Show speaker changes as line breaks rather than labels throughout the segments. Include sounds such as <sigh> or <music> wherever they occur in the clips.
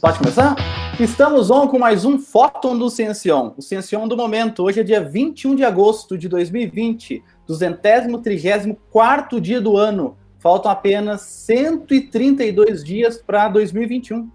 Pode começar? Estamos on com mais um Fóton do Ciencion, o Ciencion do momento. Hoje é dia 21 de agosto de 2020, duzentésimo, trigésimo quarto dia do ano. Faltam apenas 132 dias para 2021.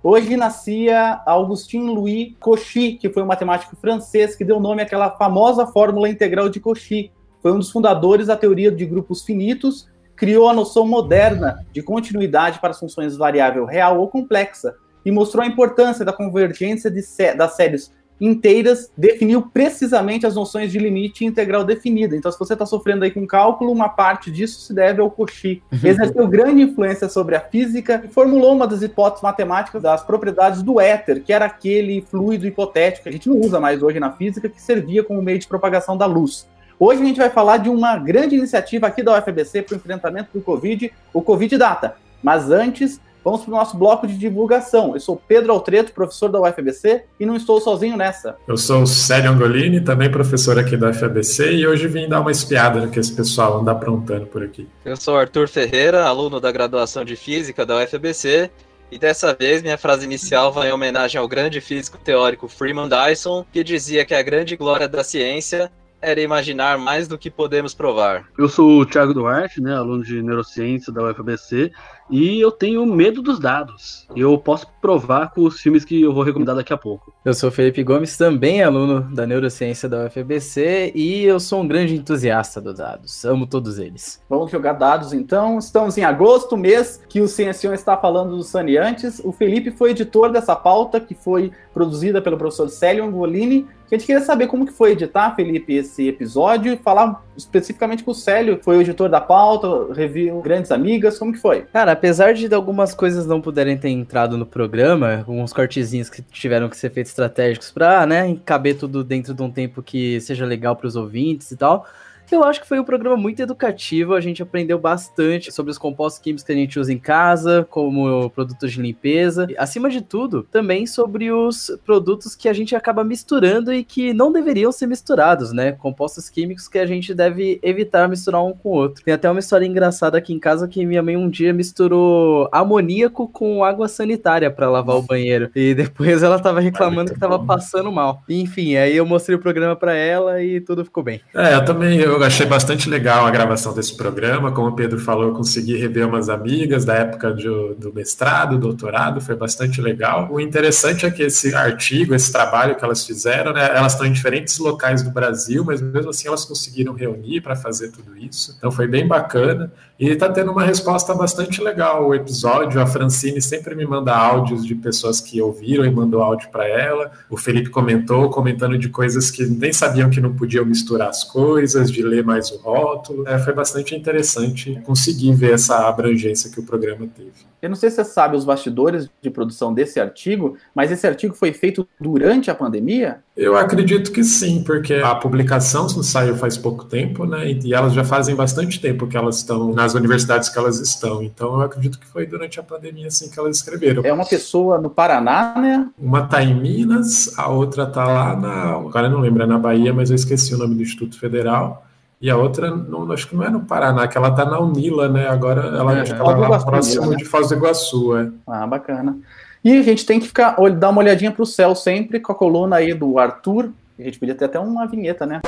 Hoje nascia Augustin Louis Cauchy, que foi um matemático francês que deu nome àquela famosa fórmula integral de Cauchy. Foi um dos fundadores da teoria de grupos finitos, criou a noção moderna de continuidade para as funções variável real ou complexa e mostrou a importância da convergência sé das séries inteiras, definiu precisamente as noções de limite integral definida. Então, se você está sofrendo aí com cálculo, uma parte disso se deve ao Cauchy. <laughs> Exerceu grande influência sobre a física e formulou uma das hipóteses matemáticas das propriedades do éter, que era aquele fluido hipotético que a gente não usa mais hoje na física, que servia como meio de propagação da luz. Hoje a gente vai falar de uma grande iniciativa aqui da UFBC para o enfrentamento do Covid, o Covid Data. Mas antes, Vamos para o nosso bloco de divulgação. Eu sou Pedro Altreto, professor da UFABC, e não estou sozinho nessa.
Eu sou o Célio Angolini, também professor aqui da UFABC, e hoje vim dar uma espiada no que esse pessoal anda aprontando por aqui.
Eu sou Arthur Ferreira, aluno da graduação de Física da UFABC, e dessa vez minha frase inicial vai em homenagem ao grande físico teórico Freeman Dyson, que dizia que a grande glória da ciência era imaginar mais do que podemos provar.
Eu sou o Thiago Duarte, né, aluno de neurociência da UFABC, e eu tenho medo dos dados. Eu posso provar com os filmes que eu vou recomendar daqui a pouco.
Eu sou Felipe Gomes, também aluno da neurociência da UFABC, e eu sou um grande entusiasta dos dados. Amo todos eles.
Vamos jogar dados então. Estamos em agosto, mês que o Ciencião está falando dos saneantes. O Felipe foi editor dessa pauta, que foi produzida pelo professor Célio Angolini. A gente queria saber como que foi editar, Felipe, esse episódio e falar especificamente com o Célio, foi o editor da pauta, review Grandes Amigas, como que foi?
Cara, apesar de algumas coisas não puderem ter entrado no programa, alguns cortezinhos que tiveram que ser feitos estratégicos para, né, caber tudo dentro de um tempo que seja legal para os ouvintes e tal, eu acho que foi um programa muito educativo, a gente aprendeu bastante sobre os compostos químicos que a gente usa em casa, como produtos de limpeza, e, acima de tudo, também sobre os produtos que a gente acaba misturando e que não deveriam ser misturados, né? Compostos químicos que a gente deve evitar misturar um com o outro. Tem até uma história engraçada aqui em casa que minha mãe um dia misturou amoníaco com água sanitária para lavar o banheiro e depois ela tava reclamando que tava passando mal. Enfim, aí eu mostrei o programa para ela e tudo ficou bem.
É, eu também eu eu achei bastante legal a gravação desse programa. Como o Pedro falou, eu consegui rever umas amigas da época do, do mestrado, doutorado, foi bastante legal. O interessante é que esse artigo, esse trabalho que elas fizeram, né, elas estão em diferentes locais do Brasil, mas mesmo assim elas conseguiram reunir para fazer tudo isso. Então foi bem bacana. E está tendo uma resposta bastante legal o episódio. A Francine sempre me manda áudios de pessoas que ouviram e mandou áudio para ela. O Felipe comentou, comentando de coisas que nem sabiam que não podiam misturar as coisas, de ler mais o rótulo. É, foi bastante interessante conseguir ver essa abrangência que o programa teve.
Eu não sei se você sabe os bastidores de produção desse artigo, mas esse artigo foi feito durante a pandemia?
Eu acredito que sim, porque a publicação saiu faz pouco tempo, né? E elas já fazem bastante tempo que elas estão nas universidades que elas estão. Então eu acredito que foi durante a pandemia assim que elas escreveram.
É uma pessoa no Paraná, né?
Uma está em Minas, a outra está lá na. Agora eu não lembro, é na Bahia, mas eu esqueci o nome do Instituto Federal. E a outra, não, acho que não é no Paraná, que ela tá na Unila, né? Agora ela, é, acho que ela lá próximo né? de Foz do Iguaçu, é.
Ah, bacana. E a gente tem que ficar, dar uma olhadinha pro céu sempre com a coluna aí do Arthur. A gente podia ter até uma vinheta, né?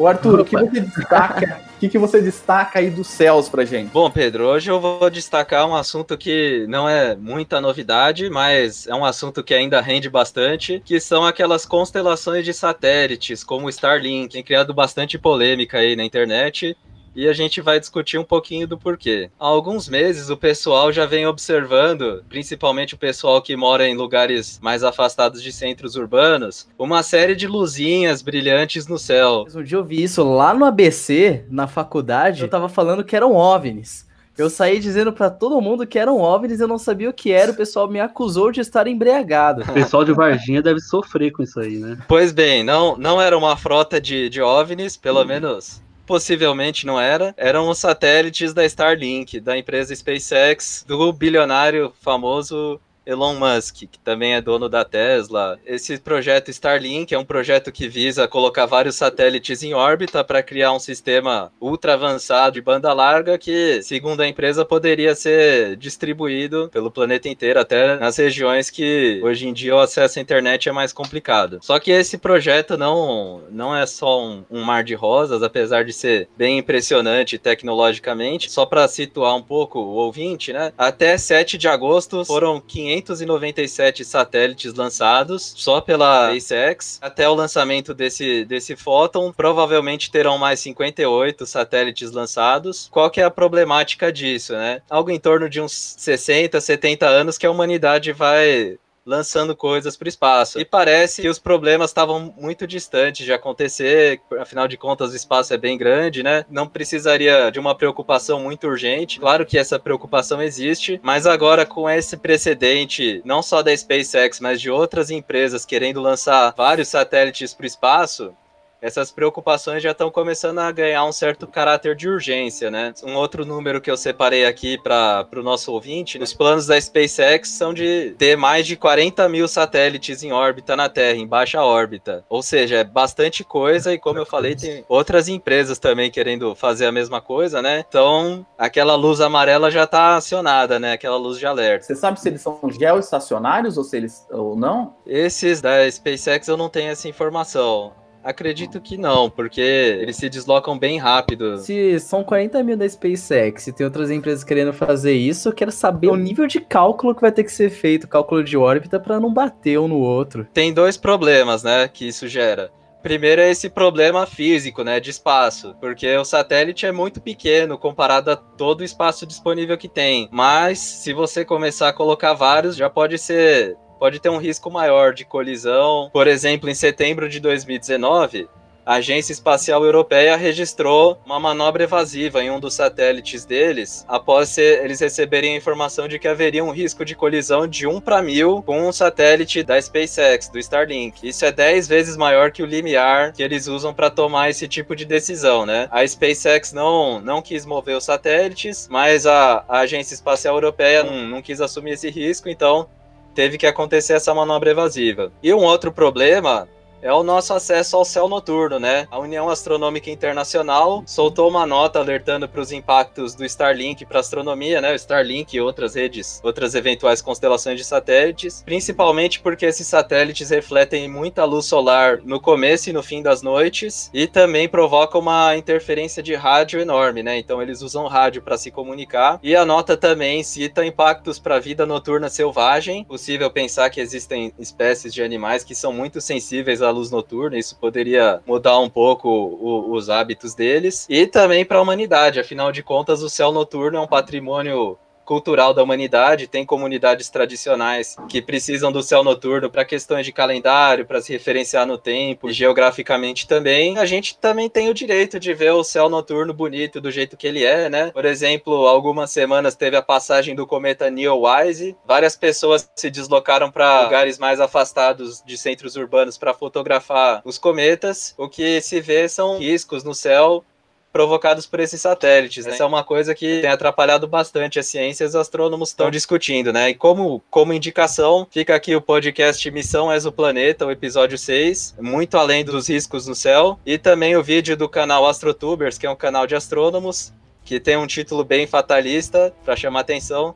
O Arthur, o que você destaca que, que você destaca aí dos céus pra gente?
Bom, Pedro, hoje eu vou destacar um assunto que não é muita novidade, mas é um assunto que ainda rende bastante, que são aquelas constelações de satélites, como o Starlink, tem criado bastante polêmica aí na internet e a gente vai discutir um pouquinho do porquê. Há alguns meses o pessoal já vem observando, principalmente o pessoal que mora em lugares mais afastados de centros urbanos, uma série de luzinhas brilhantes no céu.
Um dia eu vi isso lá no ABC, na faculdade, eu tava falando que eram OVNIs. Eu saí dizendo para todo mundo que eram OVNIs, eu não sabia o que era, o pessoal me acusou de estar embriagado. <laughs>
O pessoal de Varginha deve sofrer com isso aí, né?
Pois bem, não, não era uma frota de, de OVNIs, pelo hum. menos possivelmente não era, eram os satélites da Starlink, da empresa SpaceX, do bilionário famoso Elon Musk, que também é dono da Tesla. Esse projeto Starlink é um projeto que visa colocar vários satélites em órbita para criar um sistema ultra avançado de banda larga que, segundo a empresa, poderia ser distribuído pelo planeta inteiro, até nas regiões que hoje em dia o acesso à internet é mais complicado. Só que esse projeto não, não é só um, um mar de rosas, apesar de ser bem impressionante tecnologicamente. Só para situar um pouco o ouvinte, né? Até 7 de agosto foram 500 597 satélites lançados só pela SpaceX. Até o lançamento desse, desse Photon, provavelmente terão mais 58 satélites lançados. Qual que é a problemática disso, né? Algo em torno de uns 60, 70 anos que a humanidade vai lançando coisas para o espaço. E parece que os problemas estavam muito distantes de acontecer, afinal de contas o espaço é bem grande, né? Não precisaria de uma preocupação muito urgente. Claro que essa preocupação existe, mas agora com esse precedente, não só da SpaceX, mas de outras empresas querendo lançar vários satélites para o espaço, essas preocupações já estão começando a ganhar um certo caráter de urgência, né? Um outro número que eu separei aqui para o nosso ouvinte, os planos da SpaceX são de ter mais de 40 mil satélites em órbita na Terra, em baixa órbita. Ou seja, é bastante coisa e como eu falei, tem outras empresas também querendo fazer a mesma coisa, né? Então, aquela luz amarela já está acionada, né? Aquela luz de alerta.
Você sabe se eles são geoestacionários ou se eles ou não?
Esses da SpaceX eu não tenho essa informação. Acredito que não, porque eles se deslocam bem rápido.
Se são 40 mil da SpaceX e tem outras empresas querendo fazer isso, eu quero saber o nível de cálculo que vai ter que ser feito, cálculo de órbita, para não bater um no outro.
Tem dois problemas, né, que isso gera. Primeiro é esse problema físico, né, de espaço, porque o satélite é muito pequeno comparado a todo o espaço disponível que tem. Mas se você começar a colocar vários, já pode ser pode ter um risco maior de colisão. Por exemplo, em setembro de 2019, a Agência Espacial Europeia registrou uma manobra evasiva em um dos satélites deles, após eles receberem a informação de que haveria um risco de colisão de 1 para mil com um satélite da SpaceX, do Starlink. Isso é 10 vezes maior que o limiar que eles usam para tomar esse tipo de decisão, né? A SpaceX não, não quis mover os satélites, mas a, a Agência Espacial Europeia não, não quis assumir esse risco, então teve que acontecer essa manobra evasiva. E um outro problema é o nosso acesso ao céu noturno, né? A União Astronômica Internacional soltou uma nota alertando para os impactos do Starlink para astronomia, né? O Starlink e outras redes, outras eventuais constelações de satélites, principalmente porque esses satélites refletem muita luz solar no começo e no fim das noites e também provocam uma interferência de rádio enorme, né? Então eles usam rádio para se comunicar. E a nota também cita impactos para a vida noturna selvagem. Possível pensar que existem espécies de animais que são muito sensíveis à da luz noturna, isso poderia mudar um pouco o, os hábitos deles, e também para a humanidade, afinal de contas, o céu noturno é um patrimônio cultural da humanidade, tem comunidades tradicionais que precisam do céu noturno para questões de calendário, para se referenciar no tempo, e geograficamente também. A gente também tem o direito de ver o céu noturno bonito do jeito que ele é, né? Por exemplo, algumas semanas teve a passagem do cometa Neowise, várias pessoas se deslocaram para lugares mais afastados de centros urbanos para fotografar os cometas. O que se vê são riscos no céu provocados por esses satélites. Né? Essa é uma coisa que tem atrapalhado bastante a ciência e os astrônomos estão discutindo, né? E como, como indicação, fica aqui o podcast Missão Exoplaneta, o episódio 6, muito além dos riscos no céu, e também o vídeo do canal AstroTubers, que é um canal de astrônomos, que tem um título bem fatalista para chamar atenção,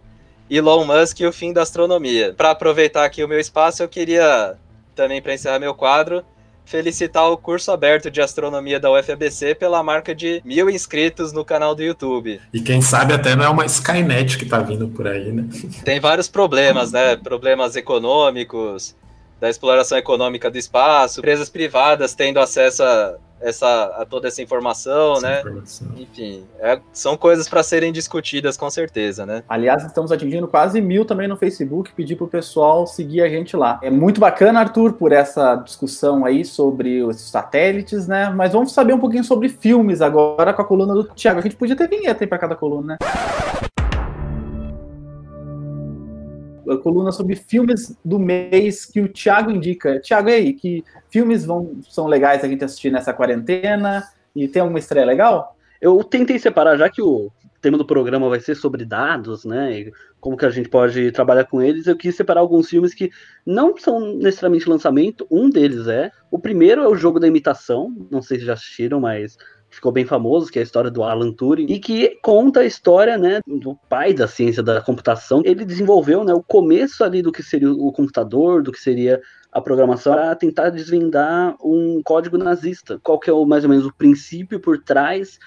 Elon Musk e o fim da astronomia. Para aproveitar aqui o meu espaço, eu queria também para encerrar meu quadro, felicitar o curso aberto de astronomia da UFABC pela marca de mil inscritos no canal do YouTube.
E quem sabe até não é uma Skynet que tá vindo por aí, né?
Tem vários problemas, né? Problemas econômicos, da exploração econômica do espaço, empresas privadas tendo acesso a essa, a toda essa informação, essa né? Informação. Enfim, é, são coisas para serem discutidas com certeza, né?
Aliás, estamos atingindo quase mil também no Facebook, pedir para o pessoal seguir a gente lá. É muito bacana, Arthur, por essa discussão aí sobre os satélites, né? Mas vamos saber um pouquinho sobre filmes agora com a coluna do Thiago. A gente podia ter vinheta aí para cada coluna, né? A coluna sobre filmes do mês que o Thiago indica. Thiago, aí, que filmes vão, são legais a gente assistir nessa quarentena? E tem alguma estreia legal?
Eu tentei separar, já que o tema do programa vai ser sobre dados, né? E como que a gente pode trabalhar com eles. Eu quis separar alguns filmes que não são necessariamente lançamento. Um deles é. O primeiro é o jogo da imitação. Não sei se já assistiram, mas ficou bem famoso, que é a história do Alan Turing, e que conta a história, né, do pai da ciência da computação. Ele desenvolveu, né, o começo ali do que seria o computador, do que seria a programação para tentar desvendar um código nazista. Qual que é o, mais ou menos o princípio por trás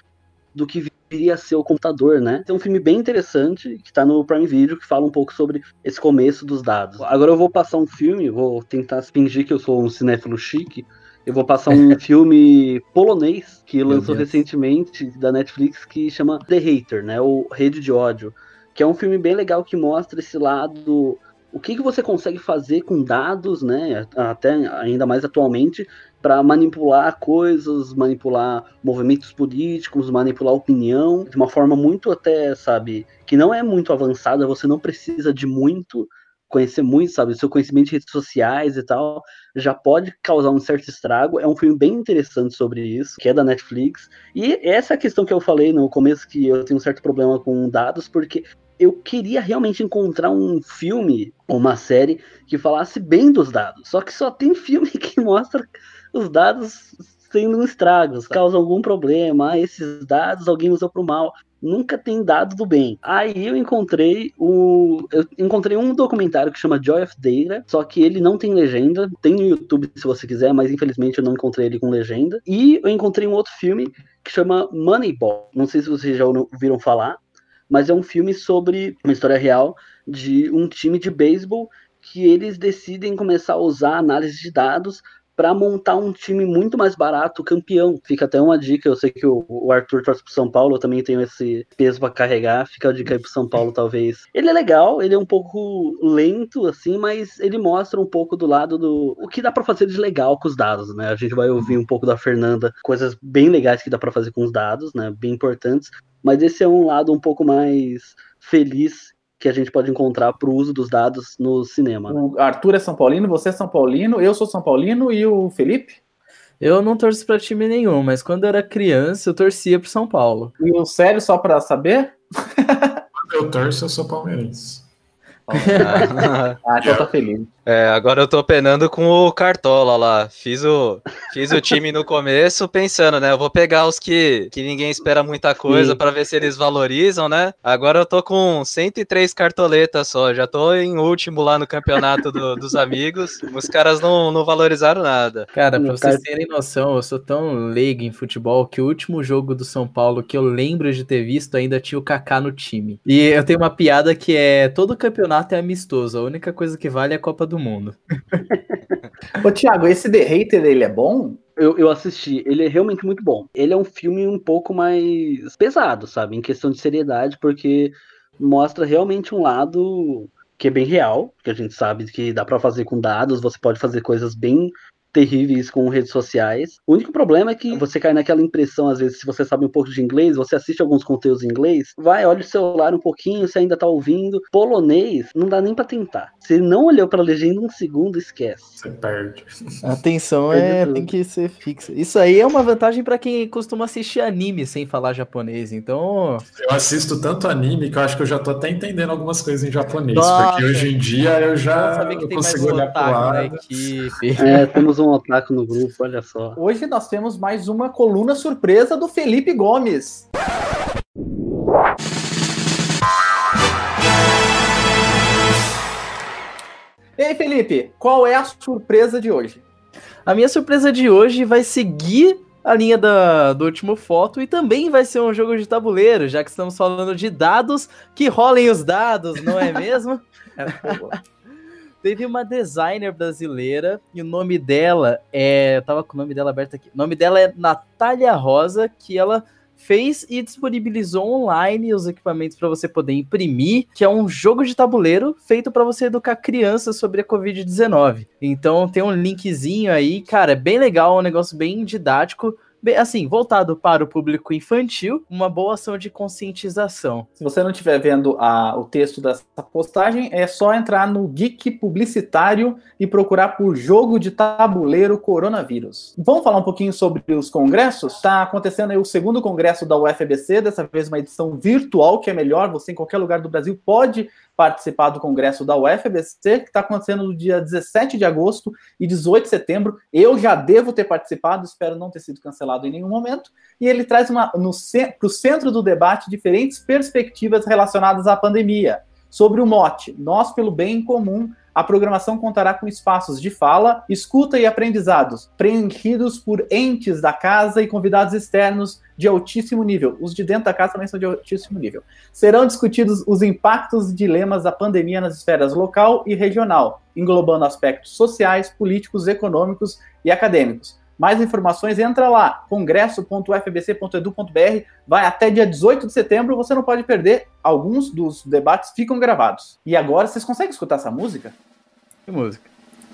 do que viria a ser o computador, né? Tem um filme bem interessante que está no Prime Video que fala um pouco sobre esse começo dos dados. Agora eu vou passar um filme, vou tentar fingir que eu sou um cinéfilo chique. Eu vou passar <laughs> um filme polonês que lançou recentemente da Netflix que chama The Hater, né? O Rede de Ódio, que é um filme bem legal que mostra esse lado o que, que você consegue fazer com dados, né, até ainda mais atualmente, para manipular coisas, manipular movimentos políticos, manipular opinião, de uma forma muito até, sabe, que não é muito avançada, você não precisa de muito, conhecer muito, sabe, seu conhecimento de redes sociais e tal, já pode causar um certo estrago. É um filme bem interessante sobre isso, que é da Netflix. E essa é questão que eu falei no começo, que eu tenho um certo problema com dados, porque eu queria realmente encontrar um filme ou uma série que falasse bem dos dados. Só que só tem <laughs> filme que mostra os dados sendo estragos, causa algum problema, ah, esses dados alguém usou para o mal. Nunca tem dado do bem. Aí eu encontrei o. Eu encontrei um documentário que chama Joy of Data, só que ele não tem legenda. Tem no YouTube se você quiser, mas infelizmente eu não encontrei ele com legenda. E eu encontrei um outro filme que chama Moneyball. Não sei se vocês já ouviram falar mas é um filme sobre uma história real de um time de beisebol que eles decidem começar a usar análise de dados para montar um time muito mais barato, campeão. Fica até uma dica, eu sei que o, o Arthur torce pro São Paulo, eu também tenho esse peso para carregar, fica a dica aí pro São Paulo, talvez. Ele é legal, ele é um pouco lento, assim, mas ele mostra um pouco do lado do... o que dá para fazer de legal com os dados, né? A gente vai ouvir um pouco da Fernanda, coisas bem legais que dá para fazer com os dados, né? Bem importantes, mas esse é um lado um pouco mais feliz que a gente pode encontrar para o uso dos dados no cinema.
Né? O Arthur é São Paulino, você é São Paulino, eu sou São Paulino e o Felipe?
Eu não torço para time nenhum, mas quando eu era criança eu torcia para São Paulo.
E o sério, só para saber?
Quando eu torço, eu sou palmeirense. <laughs>
ah, então tá feliz.
É, agora eu tô penando com o Cartola lá. Fiz o, fiz o time no começo pensando, né? Eu vou pegar os que, que ninguém espera muita coisa para ver se eles valorizam, né? Agora eu tô com 103 cartoletas só. Já tô em último lá no campeonato do, dos amigos. Os caras não, não valorizaram nada.
Cara, pra vocês terem noção, eu sou tão leigo em futebol que o último jogo do São Paulo que eu lembro de ter visto ainda tinha o Kaká no time. E eu tenho uma piada que é: todo campeonato é amistoso. A única coisa que vale é a Copa do mundo. <laughs>
Ô, Thiago, esse The Hater, ele é bom?
Eu, eu assisti, ele é realmente muito bom. Ele é um filme um pouco mais pesado, sabe? Em questão de seriedade, porque mostra realmente um lado que é bem real, que a gente sabe que dá para fazer com dados, você pode fazer coisas bem terríveis com redes sociais. O único problema é que você cai naquela impressão, às vezes, se você sabe um pouco de inglês, você assiste alguns conteúdos em inglês, vai, olha o celular um pouquinho, você ainda tá ouvindo. Polonês, não dá nem para tentar. Se não olhou pra legenda um segundo, esquece.
Você perde.
A atenção é, tem que ser fixa. Isso aí é uma vantagem para quem costuma assistir anime sem falar japonês, então...
Eu assisto tanto anime que eu acho que eu já tô até entendendo algumas coisas em japonês, Nossa, porque hoje em dia eu já eu consigo olhar pro lado.
É, temos um otaku no grupo, olha só.
Hoje nós temos mais uma coluna surpresa do Felipe Gomes. E aí, Felipe, qual é a surpresa de hoje?
A minha surpresa de hoje vai seguir a linha da, do último foto e também vai ser um jogo de tabuleiro, já que estamos falando de dados, que rolem os dados, não é mesmo? <laughs> é, Teve uma designer brasileira e o nome dela é. Eu tava com o nome dela aberto aqui. O nome dela é Natália Rosa, que ela fez e disponibilizou online os equipamentos para você poder imprimir, que é um jogo de tabuleiro feito para você educar crianças sobre a Covid-19. Então tem um linkzinho aí, cara, é bem legal, um negócio bem didático assim, voltado para o público infantil, uma boa ação de conscientização.
Se você não estiver vendo a, o texto dessa postagem, é só entrar no Geek Publicitário e procurar por jogo de tabuleiro coronavírus. Vamos falar um pouquinho sobre os congressos? Está acontecendo aí o segundo congresso da UFBC, dessa vez uma edição virtual, que é melhor, você em qualquer lugar do Brasil pode participar do congresso da UFBC, que está acontecendo no dia 17 de agosto e 18 de setembro. Eu já devo ter participado, espero não ter sido cancelado em nenhum momento. E ele traz para o centro do debate diferentes perspectivas relacionadas à pandemia. Sobre o mote, nós pelo bem em comum, a programação contará com espaços de fala, escuta e aprendizados, preenchidos por entes da casa e convidados externos de altíssimo nível. Os de dentro da casa também são de altíssimo nível. Serão discutidos os impactos e dilemas da pandemia nas esferas local e regional, englobando aspectos sociais, políticos, econômicos e acadêmicos. Mais informações, entra lá, congresso.fbc.edu.br, vai até dia 18 de setembro, você não pode perder, alguns dos debates ficam gravados. E agora, vocês conseguem escutar essa música?
Que música?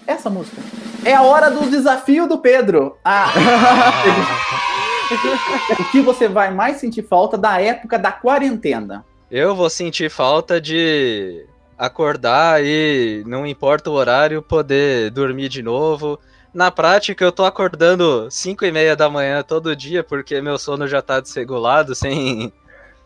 Essa música. É a hora do desafio do Pedro. Ah. <laughs> o que você vai mais sentir falta da época da quarentena?
Eu vou sentir falta de acordar e, não importa o horário, poder dormir de novo na prática, eu tô acordando 5 e meia da manhã todo dia, porque meu sono já tá desregulado, sem,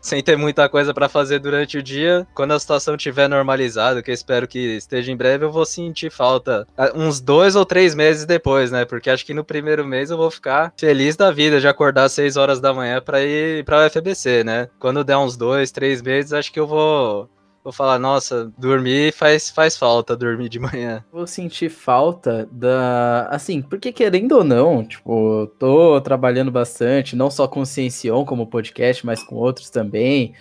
sem ter muita coisa para fazer durante o dia. Quando a situação tiver normalizada, que eu espero que esteja em breve, eu vou sentir falta ah, uns dois ou três meses depois, né? Porque acho que no primeiro mês eu vou ficar feliz da vida de acordar às 6 horas da manhã para ir para o FBC, né? Quando der uns dois, três meses, acho que eu vou vou falar, nossa, dormir faz, faz falta, dormir de manhã.
Vou sentir falta da. Assim, porque querendo ou não, tipo, tô trabalhando bastante, não só com Ciencion como podcast, mas com outros também.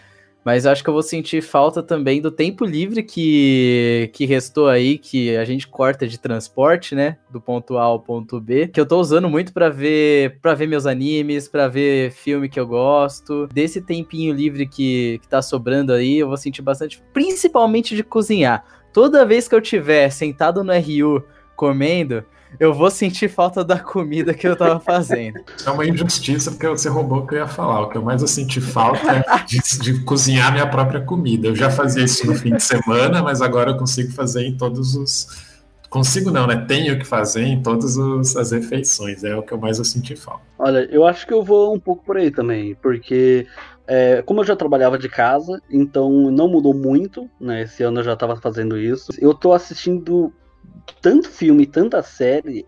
Mas acho que eu vou sentir falta também do tempo livre que, que restou aí, que a gente corta de transporte, né? Do ponto A ao ponto B, que eu tô usando muito para ver para ver meus animes, para ver filme que eu gosto. Desse tempinho livre que, que tá sobrando aí, eu vou sentir bastante, principalmente de cozinhar. Toda vez que eu tiver sentado no RU comendo, eu vou sentir falta da comida que eu tava fazendo.
É uma injustiça, porque você roubou o que eu ia falar. O que eu mais vou sentir falta é de, de, cozinhar minha própria comida. Eu já fazia isso no fim de semana, mas agora eu consigo fazer em todos os. Consigo não, né? Tenho que fazer em todas os, as refeições. É o que eu mais vou sentir falta.
Olha, eu acho que eu vou um pouco por aí também, porque é, como eu já trabalhava de casa, então não mudou muito, né? Esse ano eu já estava fazendo isso. Eu tô assistindo tanto filme, tanta série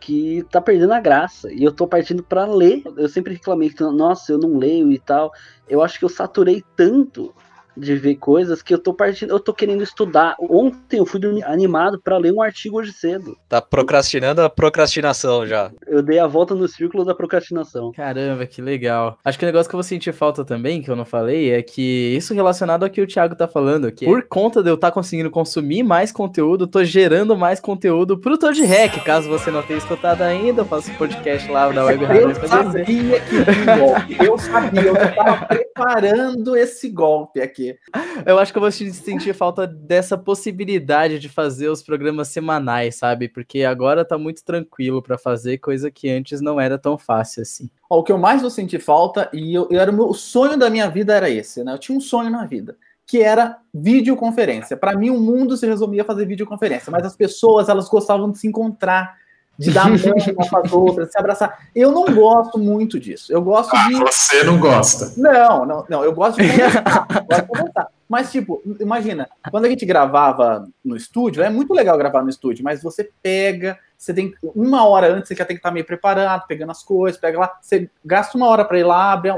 que tá perdendo a graça. E eu tô partindo para ler. Eu sempre reclamei que, nossa, eu não leio e tal. Eu acho que eu saturei tanto de ver coisas que eu tô partindo, eu tô querendo estudar. Ontem eu fui animado para ler um artigo hoje cedo.
Tá procrastinando a procrastinação já.
Eu dei a volta no círculo da procrastinação.
Caramba, que legal. Acho que o negócio que eu vou sentir falta também, que eu não falei, é que isso relacionado ao que o Thiago tá falando, que por conta de eu estar tá conseguindo consumir mais conteúdo, tô gerando mais conteúdo pro Toad Hack. Caso você não tenha escutado ainda, eu faço podcast lá da Web
Rádio. Eu sabia que golpe. Eu sabia, eu tava preparando esse golpe aqui aqui.
Eu acho que eu vou sentir falta dessa possibilidade de fazer os programas semanais, sabe? Porque agora tá muito tranquilo para fazer coisa que antes não era tão fácil assim.
Ó, o que eu mais vou sentir falta, e eu, eu era o, sonho da minha vida era esse, né? Eu tinha um sonho na vida que era videoconferência. Para mim, o mundo se resumia a fazer videoconferência, mas as pessoas elas gostavam de se encontar de dar mão uma para as outras, se abraçar. Eu não gosto muito disso. Eu gosto ah, de.
Você não gosta.
Não, não, não. Eu gosto de conversar. gosto de conversar. Mas, tipo, imagina, quando a gente gravava no estúdio, é muito legal gravar no estúdio, mas você pega, você tem uma hora antes, você já tem que estar meio preparado, pegando as coisas, pega lá, você gasta uma hora para ir lá, abre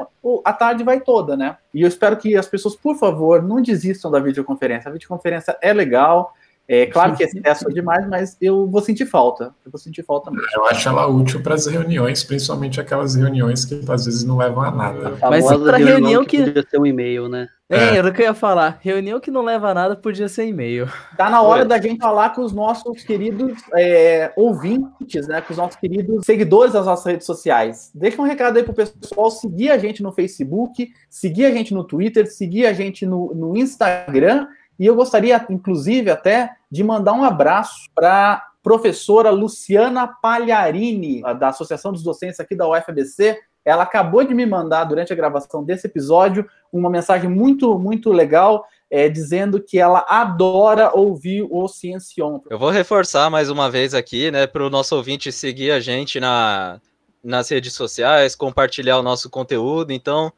a tarde vai toda, né? E eu espero que as pessoas, por favor, não desistam da videoconferência. A videoconferência é legal, é claro que é excesso demais, mas eu vou sentir falta. Eu vou sentir falta mesmo.
Eu acho ela útil para as reuniões, principalmente aquelas reuniões que às vezes não levam a nada.
Mas para reunião que,
que podia ser um e-mail, né?
É, é, era o que eu ia falar. Reunião que não leva a nada podia ser e-mail.
Tá na hora da gente falar com os nossos queridos é, ouvintes, né? Com os nossos queridos seguidores das nossas redes sociais. Deixa um recado aí pro pessoal seguir a gente no Facebook, seguir a gente no Twitter, seguir a gente no, no Instagram e eu gostaria, inclusive, até de mandar um abraço para professora Luciana Palharini, da Associação dos Docentes aqui da UFABC, Ela acabou de me mandar, durante a gravação desse episódio, uma mensagem muito, muito legal, é, dizendo que ela adora ouvir o Ciencion.
Eu vou reforçar mais uma vez aqui, né, para o nosso ouvinte seguir a gente na, nas redes sociais, compartilhar o nosso conteúdo. Então,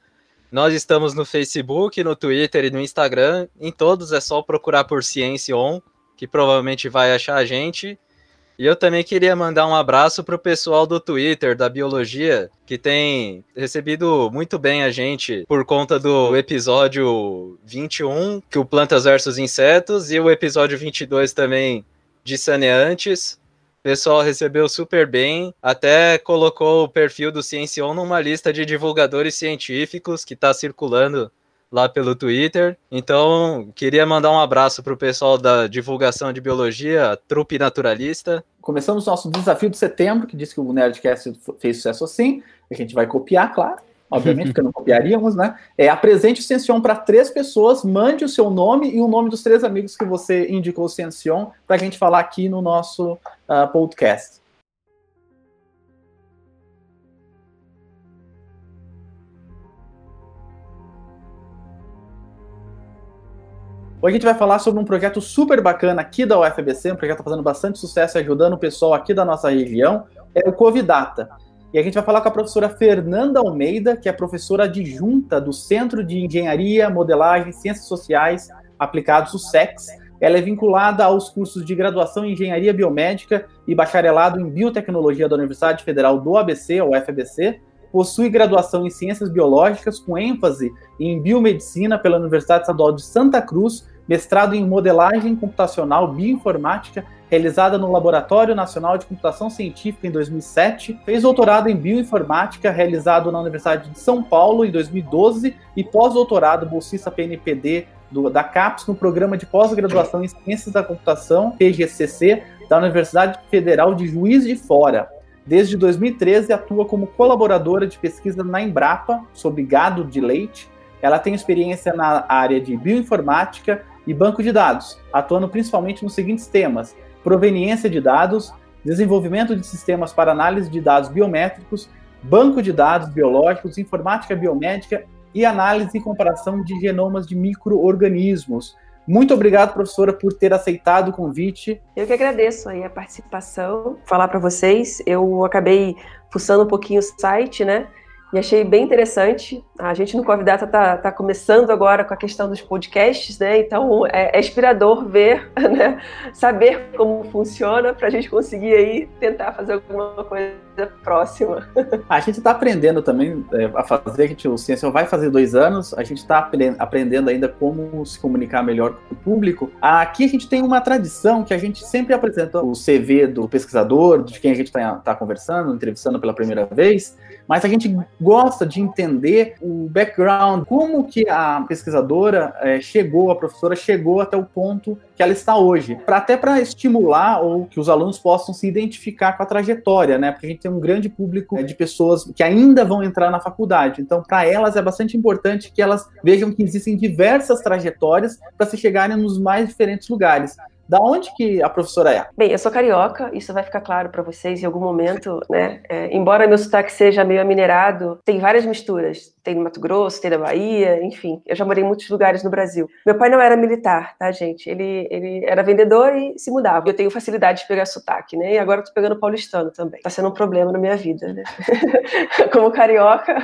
nós estamos no Facebook, no Twitter e no Instagram. Em todos é só procurar por Ciência On, que provavelmente vai achar a gente. E eu também queria mandar um abraço para o pessoal do Twitter, da Biologia, que tem recebido muito bem a gente por conta do episódio 21, que o Plantas versus Insetos, e o episódio 22 também de Saneantes. Pessoal recebeu super bem, até colocou o perfil do Ciencion numa lista de divulgadores científicos que está circulando lá pelo Twitter. Então, queria mandar um abraço para o pessoal da divulgação de biologia, Trupe Naturalista.
Começamos nosso desafio de setembro, que disse que o Nerdcast fez sucesso assim. A gente vai copiar, claro. Obviamente, porque não copiaríamos, né? É, apresente o Ciencion para três pessoas, mande o seu nome e o nome dos três amigos que você indicou o Ciencion para a gente falar aqui no nosso uh, podcast. Hoje a gente vai falar sobre um projeto super bacana aqui da UFBC, um projeto fazendo bastante sucesso e ajudando o pessoal aqui da nossa região, é o Covidata. E a gente vai falar com a professora Fernanda Almeida, que é professora adjunta do Centro de Engenharia, Modelagem, Ciências Sociais Aplicados, o SEX. Ela é vinculada aos cursos de graduação em Engenharia Biomédica e bacharelado em Biotecnologia da Universidade Federal do ABC, ou UFBC, possui graduação em Ciências Biológicas com ênfase em Biomedicina pela Universidade Estadual de Santa Cruz mestrado em modelagem computacional bioinformática, realizada no Laboratório Nacional de Computação Científica em 2007, fez doutorado em bioinformática, realizado na Universidade de São Paulo em 2012, e pós-doutorado bolsista PNPD do, da CAPES no programa de pós-graduação em Ciências da Computação, PGCC, da Universidade Federal de Juiz de Fora. Desde 2013 atua como colaboradora de pesquisa na Embrapa sobre gado de leite. Ela tem experiência na área de bioinformática, e banco de dados, atuando principalmente nos seguintes temas: proveniência de dados, desenvolvimento de sistemas para análise de dados biométricos, banco de dados biológicos, informática biomédica e análise e comparação de genomas de microorganismos. Muito obrigado, professora, por ter aceitado o convite.
Eu que agradeço aí a participação. Falar para vocês, eu acabei fuçando um pouquinho o site, né? E achei bem interessante. A gente no Convidata está tá começando agora com a questão dos podcasts, né? Então é, é inspirador ver, <laughs> né? saber como funciona para a gente conseguir aí tentar fazer alguma coisa próxima. <laughs>
A gente está aprendendo também é, a fazer, a gente, o Ciência vai fazer dois anos, a gente está aprendendo ainda como se comunicar melhor com o público. Aqui a gente tem uma tradição que a gente sempre apresenta o CV do pesquisador, de quem a gente está tá conversando, entrevistando pela primeira vez, mas a gente gosta de entender o background, como que a pesquisadora é, chegou, a professora chegou até o ponto que ela está hoje, para até para estimular ou que os alunos possam se identificar com a trajetória, né? Porque a gente tem um grande público é, de pessoas que ainda vão entrar na faculdade. Então, para elas é bastante importante que elas vejam que existem diversas trajetórias para se chegarem nos mais diferentes lugares. Da onde que a professora é?
Bem, eu sou carioca, isso vai ficar claro para vocês em algum momento, né? É, embora meu sotaque seja meioaminerado, tem várias misturas. Tem no Mato Grosso, tem na Bahia, enfim. Eu já morei em muitos lugares no Brasil. Meu pai não era militar, tá, gente? Ele, ele era vendedor e se mudava. Eu tenho facilidade de pegar sotaque, né? E agora eu tô pegando paulistano também. Tá sendo um problema na minha vida, né? <laughs> Como carioca.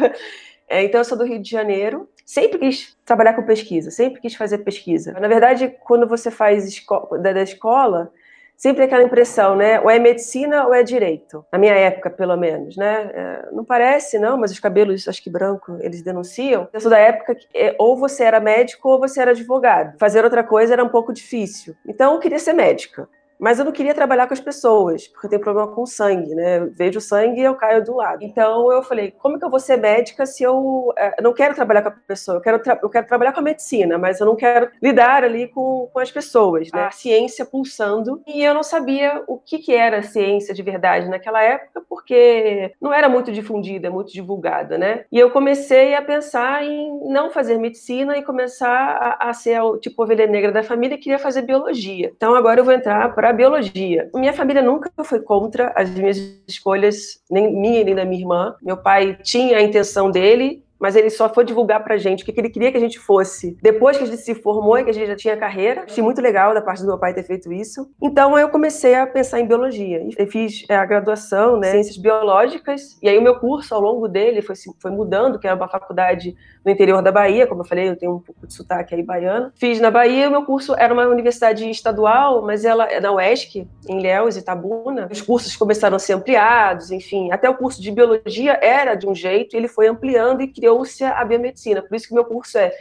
É, então, eu sou do Rio de Janeiro. Sempre quis trabalhar com pesquisa, sempre quis fazer pesquisa. Na verdade, quando você faz esco da, da escola, sempre aquela impressão, né? Ou é medicina ou é direito. Na minha época, pelo menos, né? É, não parece, não, mas os cabelos, acho que branco, eles denunciam. Eu sou da época que é, ou você era médico ou você era advogado. Fazer outra coisa era um pouco difícil. Então, eu queria ser médica. Mas eu não queria trabalhar com as pessoas, porque eu tenho problema com sangue, né? Eu vejo sangue e eu caio do lado. Então eu falei, como que eu vou ser médica se eu, é, eu não quero trabalhar com a pessoa? Eu quero, eu quero trabalhar com a medicina, mas eu não quero lidar ali com, com as pessoas, né? A ciência pulsando. E eu não sabia o que, que era ciência de verdade naquela época, porque não era muito difundida, muito divulgada, né? E eu comecei a pensar em não fazer medicina e começar a, a ser a, tipo ovelha negra da família e queria fazer biologia. Então agora eu vou entrar para biologia. Minha família nunca foi contra as minhas escolhas, nem minha nem da minha irmã. Meu pai tinha a intenção dele mas ele só foi divulgar pra gente o que ele queria que a gente fosse depois que a gente se formou e que a gente já tinha carreira. Achei muito legal da parte do meu pai ter feito isso. Então eu comecei a pensar em biologia. Eu fiz é, a graduação, né, ciências biológicas, e aí o meu curso ao longo dele foi, foi mudando, que era uma faculdade no interior da Bahia, como eu falei, eu tenho um pouco de sotaque aí baiano. Fiz na Bahia, o meu curso era uma universidade estadual, mas ela é na UESC, em Léus, Itabuna. Os cursos começaram a ser ampliados, enfim, até o curso de biologia era de um jeito, ele foi ampliando e criou criou-se a biomedicina. Por isso que meu curso é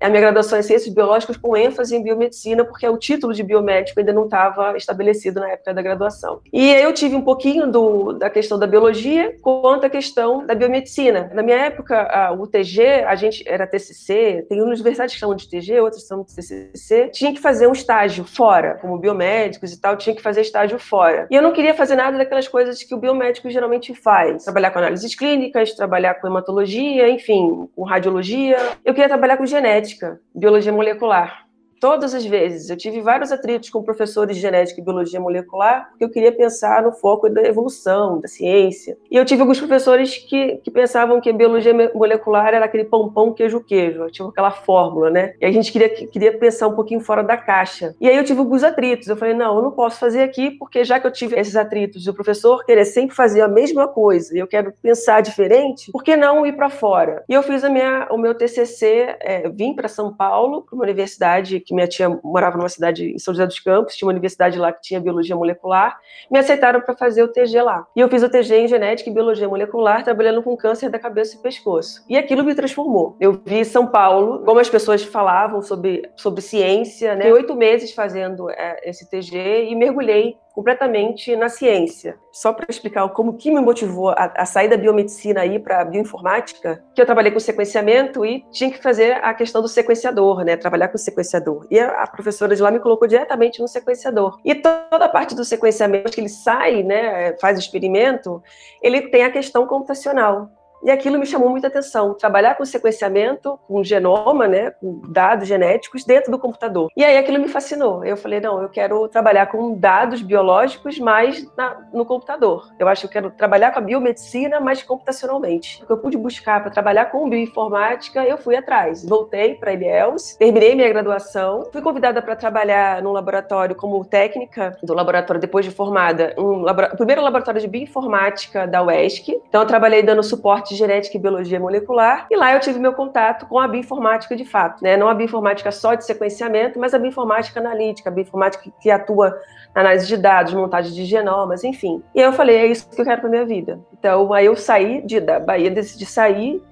a minha graduação em Ciências Biológicas com ênfase em biomedicina, porque o título de biomédico ainda não estava estabelecido na época da graduação. E aí eu tive um pouquinho do, da questão da biologia quanto a questão da biomedicina. Na minha época, a, o TG, a gente era TCC, tem universidades que chamam de TG, outras chamam de TCC, tinha que fazer um estágio fora, como biomédicos e tal, tinha que fazer estágio fora. E eu não queria fazer nada daquelas coisas que o biomédico geralmente faz, trabalhar com análises clínicas, trabalhar com hematologia, enfim, com radiologia. Eu queria trabalhar com genética genética, biologia molecular todas as vezes. Eu tive vários atritos com professores de genética e biologia molecular, porque eu queria pensar no foco da evolução, da ciência. E eu tive alguns professores que, que pensavam que a biologia molecular era aquele pão pão queijo queijo, tipo aquela fórmula, né? E a gente queria, queria pensar um pouquinho fora da caixa. E aí eu tive alguns atritos. Eu falei, não, eu não posso fazer aqui, porque já que eu tive esses atritos e o professor querer sempre fazer a mesma coisa, e eu quero pensar diferente, por que não ir para fora? E eu fiz minha, o meu TCC, é, vim para São Paulo, para uma universidade que minha tia morava numa cidade em São José dos Campos, tinha uma universidade lá que tinha biologia molecular, me aceitaram para fazer o TG lá. E eu fiz o TG em genética e biologia molecular, trabalhando com câncer da cabeça e pescoço. E aquilo me transformou. Eu vi São Paulo, como as pessoas falavam sobre, sobre ciência, né? Fiquei oito meses fazendo é, esse TG e mergulhei completamente na ciência. Só para explicar como que me motivou a, a sair da biomedicina aí para bioinformática, que eu trabalhei com sequenciamento e tinha que fazer a questão do sequenciador, né? Trabalhar com sequenciador. E a, a professora de lá me colocou diretamente no sequenciador. E toda a parte do sequenciamento que ele sai, né, faz experimento, ele tem a questão computacional. E aquilo me chamou muita atenção, trabalhar com sequenciamento, com genoma, né, com dados genéticos dentro do computador. E aí aquilo me fascinou. Eu falei, não, eu quero trabalhar com dados biológicos, mas na, no computador. Eu acho que eu quero trabalhar com a biomedicina, mas computacionalmente. O que eu pude buscar para trabalhar com bioinformática, eu fui atrás. Voltei para IBELS, terminei minha graduação, fui convidada para trabalhar num laboratório como técnica do laboratório depois de formada, um labora... o primeiro laboratório de bioinformática da UESC. Então eu trabalhei dando suporte de genética e biologia molecular, e lá eu tive meu contato com a bioinformática de fato, né? Não a bioinformática só de sequenciamento, mas a bioinformática analítica, a bioinformática que atua na análise de dados, montagem de genomas, enfim. E aí eu falei, é isso que eu quero para minha vida. Então, aí eu saí de, da Bahia, decidi sair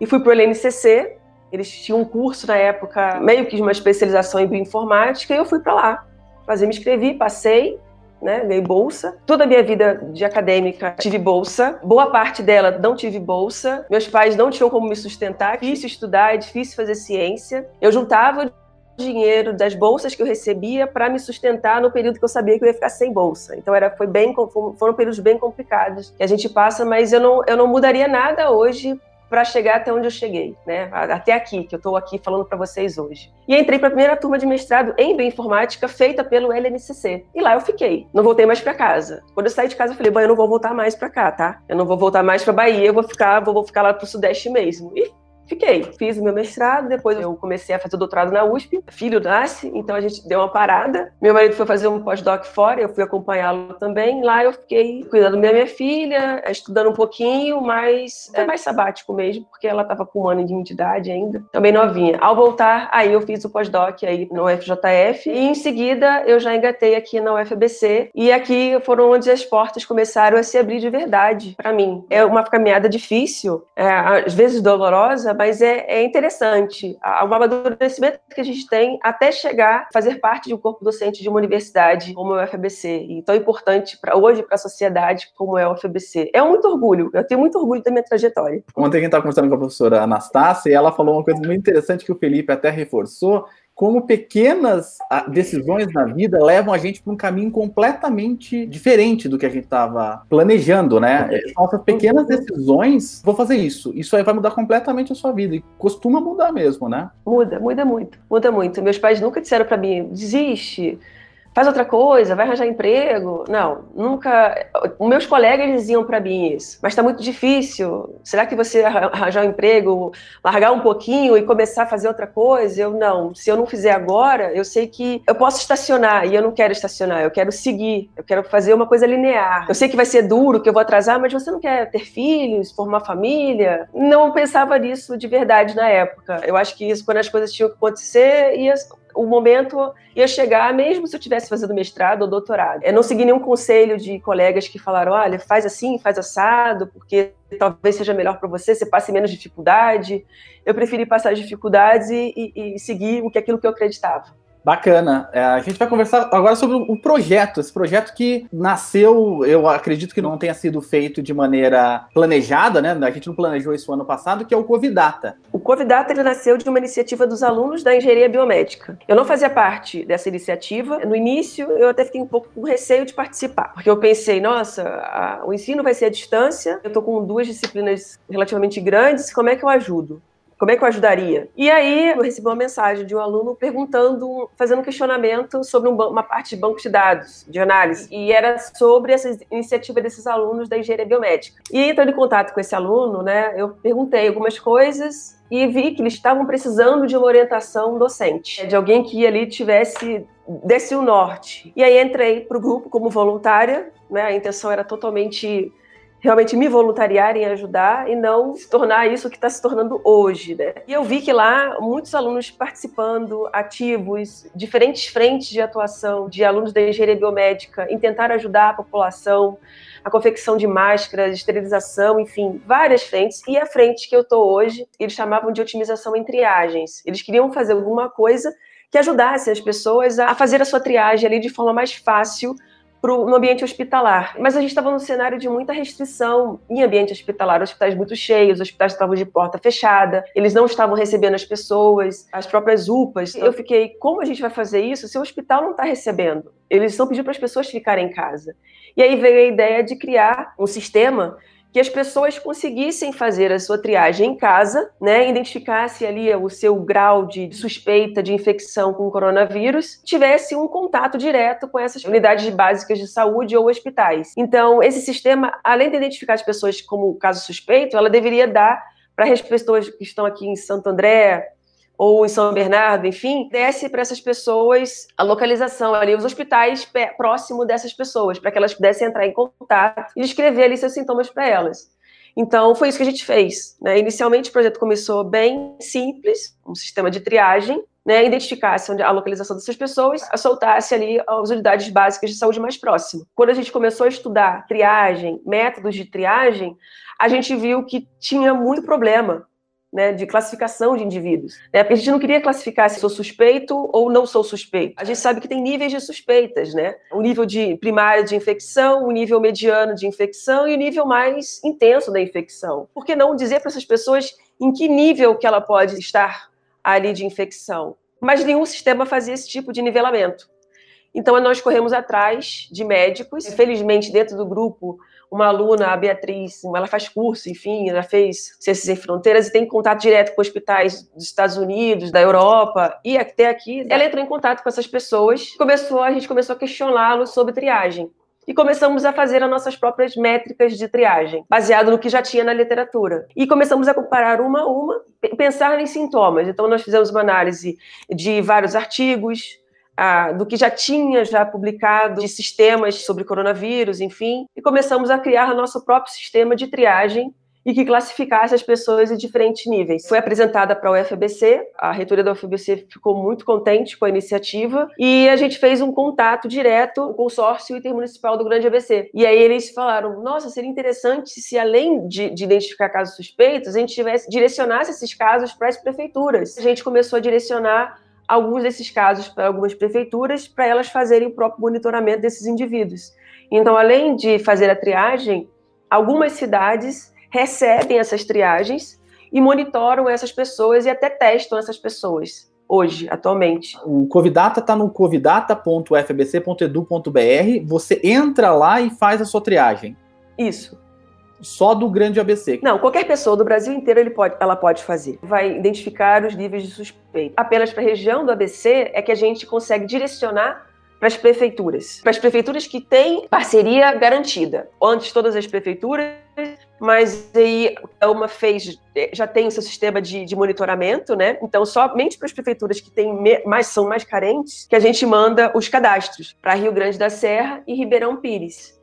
e fui para o LNCC. Eles tinham um curso na época, meio que de uma especialização em bioinformática, e eu fui para lá. Fazer, me inscrevi, passei, né? Ganhei bolsa. Toda a minha vida de acadêmica tive bolsa. Boa parte dela não tive bolsa. Meus pais não tinham como me sustentar. É difícil estudar, é difícil fazer ciência. Eu juntava dinheiro das bolsas que eu recebia para me sustentar no período que eu sabia que eu ia ficar sem bolsa. Então era foi bem foram períodos bem complicados que a gente passa, mas eu não eu não mudaria nada hoje para chegar até onde eu cheguei, né? Até aqui, que eu estou aqui falando para vocês hoje. E entrei para a primeira turma de mestrado em bioinformática feita pelo LNCC. E lá eu fiquei. Não voltei mais para casa. Quando eu saí de casa, eu falei: "Bom, eu não vou voltar mais para cá, tá? Eu não vou voltar mais para Bahia, eu vou ficar, vou, vou ficar lá para o Sudeste mesmo". E Fiquei, fiz o meu mestrado, depois eu comecei a fazer doutorado na USP. Filho nasce, então a gente deu uma parada. Meu marido foi fazer um pós-doc fora, eu fui acompanhá-lo também. Lá eu fiquei cuidando da minha filha, estudando um pouquinho, mas é mais sabático mesmo, porque ela estava com um ano de idade ainda, também novinha. Ao voltar, aí eu fiz o pós-doc aí no FJF e em seguida eu já engatei aqui na UFBC e aqui foram onde as portas começaram a se abrir de verdade para mim. É uma caminhada difícil, é, às vezes dolorosa, mas é, é interessante o amadurecimento que a gente tem até chegar a fazer parte de um corpo docente de uma universidade como é o UFBC, e tão importante para hoje para a sociedade como é o UFBC. É muito orgulho, eu tenho muito orgulho da minha trajetória.
Ontem a gente estava conversando com a professora Anastácia e ela falou uma coisa muito interessante que o Felipe até reforçou, como pequenas ah, decisões na vida levam a gente para um caminho completamente diferente do que a gente estava planejando, né? São essas pequenas decisões, vou fazer isso, isso aí vai mudar completamente a sua vida, e costuma mudar mesmo, né?
Muda, muda muito, muda muito. Meus pais nunca disseram para mim, desiste, faz outra coisa, vai arranjar emprego. Não, nunca. Meus colegas diziam para mim isso, mas está muito difícil. Será que você arranjar um emprego, largar um pouquinho e começar a fazer outra coisa? Eu não. Se eu não fizer agora, eu sei que eu posso estacionar e eu não quero estacionar. Eu quero seguir. Eu quero fazer uma coisa linear. Eu sei que vai ser duro, que eu vou atrasar, mas você não quer ter filhos, formar família? Não pensava nisso de verdade na época. Eu acho que isso, quando as coisas tinham que acontecer, ia o momento ia chegar, mesmo se eu tivesse fazendo mestrado ou doutorado. Eu não segui nenhum conselho de colegas que falaram: olha, faz assim, faz assado, porque talvez seja melhor para você, você passe menos dificuldade. Eu preferi passar as dificuldades e, e, e seguir o que aquilo que eu acreditava.
Bacana. É, a gente vai conversar agora sobre o projeto. Esse projeto que nasceu, eu acredito que não tenha sido feito de maneira planejada, né? A gente não planejou isso ano passado, que é o Covidata.
O Covidata ele nasceu de uma iniciativa dos alunos da engenharia biomédica. Eu não fazia parte dessa iniciativa. No início, eu até fiquei um pouco com receio de participar, porque eu pensei, nossa, a, o ensino vai ser à distância, eu estou com duas disciplinas relativamente grandes, como é que eu ajudo? Como é que eu ajudaria? E aí eu recebi uma mensagem de um aluno perguntando, fazendo um questionamento sobre um, uma parte de banco de dados, de análise, e era sobre essa iniciativa desses alunos da engenharia biomédica. E entrando em contato com esse aluno, né, eu perguntei algumas coisas e vi que eles estavam precisando de uma orientação docente, de alguém que ali tivesse desse o norte. E aí entrei para o grupo como voluntária, né? A intenção era totalmente realmente me voluntariar em ajudar e não se tornar isso que está se tornando hoje, né? E eu vi que lá muitos alunos participando, ativos, diferentes frentes de atuação de alunos da engenharia biomédica em tentar ajudar a população, a confecção de máscaras, esterilização, enfim, várias frentes. E a frente que eu estou hoje, eles chamavam de otimização em triagens. Eles queriam fazer alguma coisa que ajudasse as pessoas a fazer a sua triagem ali de forma mais fácil pro, no ambiente hospitalar. Mas a gente estava num cenário de muita restrição em ambiente hospitalar, hospitais muito cheios, hospitais estavam de porta fechada, eles não estavam recebendo as pessoas, as próprias UPAs. Eu fiquei, como a gente vai fazer isso se o hospital não está recebendo? Eles estão pedindo para as pessoas ficarem em casa. E aí veio a ideia de criar um sistema que as pessoas conseguissem fazer a sua triagem em casa, né, identificasse ali o seu grau de suspeita de infecção com o coronavírus, tivesse um contato direto com essas unidades básicas de saúde ou hospitais. Então, esse sistema, além de identificar as pessoas como caso suspeito, ela deveria dar para as pessoas que estão aqui em Santo André, ou em São Bernardo, enfim, desse para essas pessoas a localização ali, os hospitais próximo dessas pessoas, para que elas pudessem entrar em contato e descrever ali seus sintomas para elas. Então, foi isso que a gente fez. Né? Inicialmente, o projeto começou bem simples, um sistema de triagem, né, identificasse a localização dessas pessoas, soltasse ali as unidades básicas de saúde mais próximas. Quando a gente começou a estudar triagem, métodos de triagem, a gente viu que tinha muito problema né, de classificação de indivíduos. Né, porque a gente não queria classificar se sou suspeito ou não sou suspeito. A gente sabe que tem níveis de suspeitas, né? O nível de primário de infecção, o nível mediano de infecção e o nível mais intenso da infecção. Por que não dizer para essas pessoas em que nível que ela pode estar ali de infecção? Mas nenhum sistema fazia esse tipo de nivelamento. Então, nós corremos atrás de médicos. Infelizmente, dentro do grupo, uma aluna, a Beatriz, ela faz curso, enfim, ela fez Ciências em Fronteiras e tem contato direto com hospitais dos Estados Unidos, da Europa e até aqui. Ela entrou em contato com essas pessoas. Começou, a gente começou a questioná-los sobre triagem e começamos a fazer as nossas próprias métricas de triagem, baseado no que já tinha na literatura. E começamos a comparar uma a uma, pensar em sintomas. Então, nós fizemos uma análise de vários artigos, ah, do que já tinha já publicado de sistemas sobre coronavírus, enfim, e começamos a criar nosso próprio sistema de triagem e que classificasse as pessoas em diferentes níveis. Foi apresentada para a UFBC, a reitoria da UFBC ficou muito contente com a iniciativa e a gente fez um contato direto com o consórcio intermunicipal do Grande ABC. E aí eles falaram: nossa, seria interessante se além de, de identificar casos suspeitos, a gente tivesse direcionasse esses casos para as prefeituras. A gente começou a direcionar alguns desses casos para algumas prefeituras para elas fazerem o próprio monitoramento desses indivíduos. Então, além de fazer a triagem, algumas cidades recebem essas triagens e monitoram essas pessoas e até testam essas pessoas. hoje, atualmente.
O Covidata está no covidata.fbc.edu.br. Você entra lá e faz a sua triagem.
Isso.
Só do grande ABC.
Não, qualquer pessoa do Brasil inteiro pode, ela pode fazer. Vai identificar os níveis de suspeito. Apenas para a região do ABC é que a gente consegue direcionar para as prefeituras. Para as prefeituras que têm parceria garantida. Antes, todas as prefeituras, mas aí uma fez, já tem o seu sistema de, de monitoramento, né? Então, somente para as prefeituras que têm mais, são mais carentes, que a gente manda os cadastros para Rio Grande da Serra e Ribeirão Pires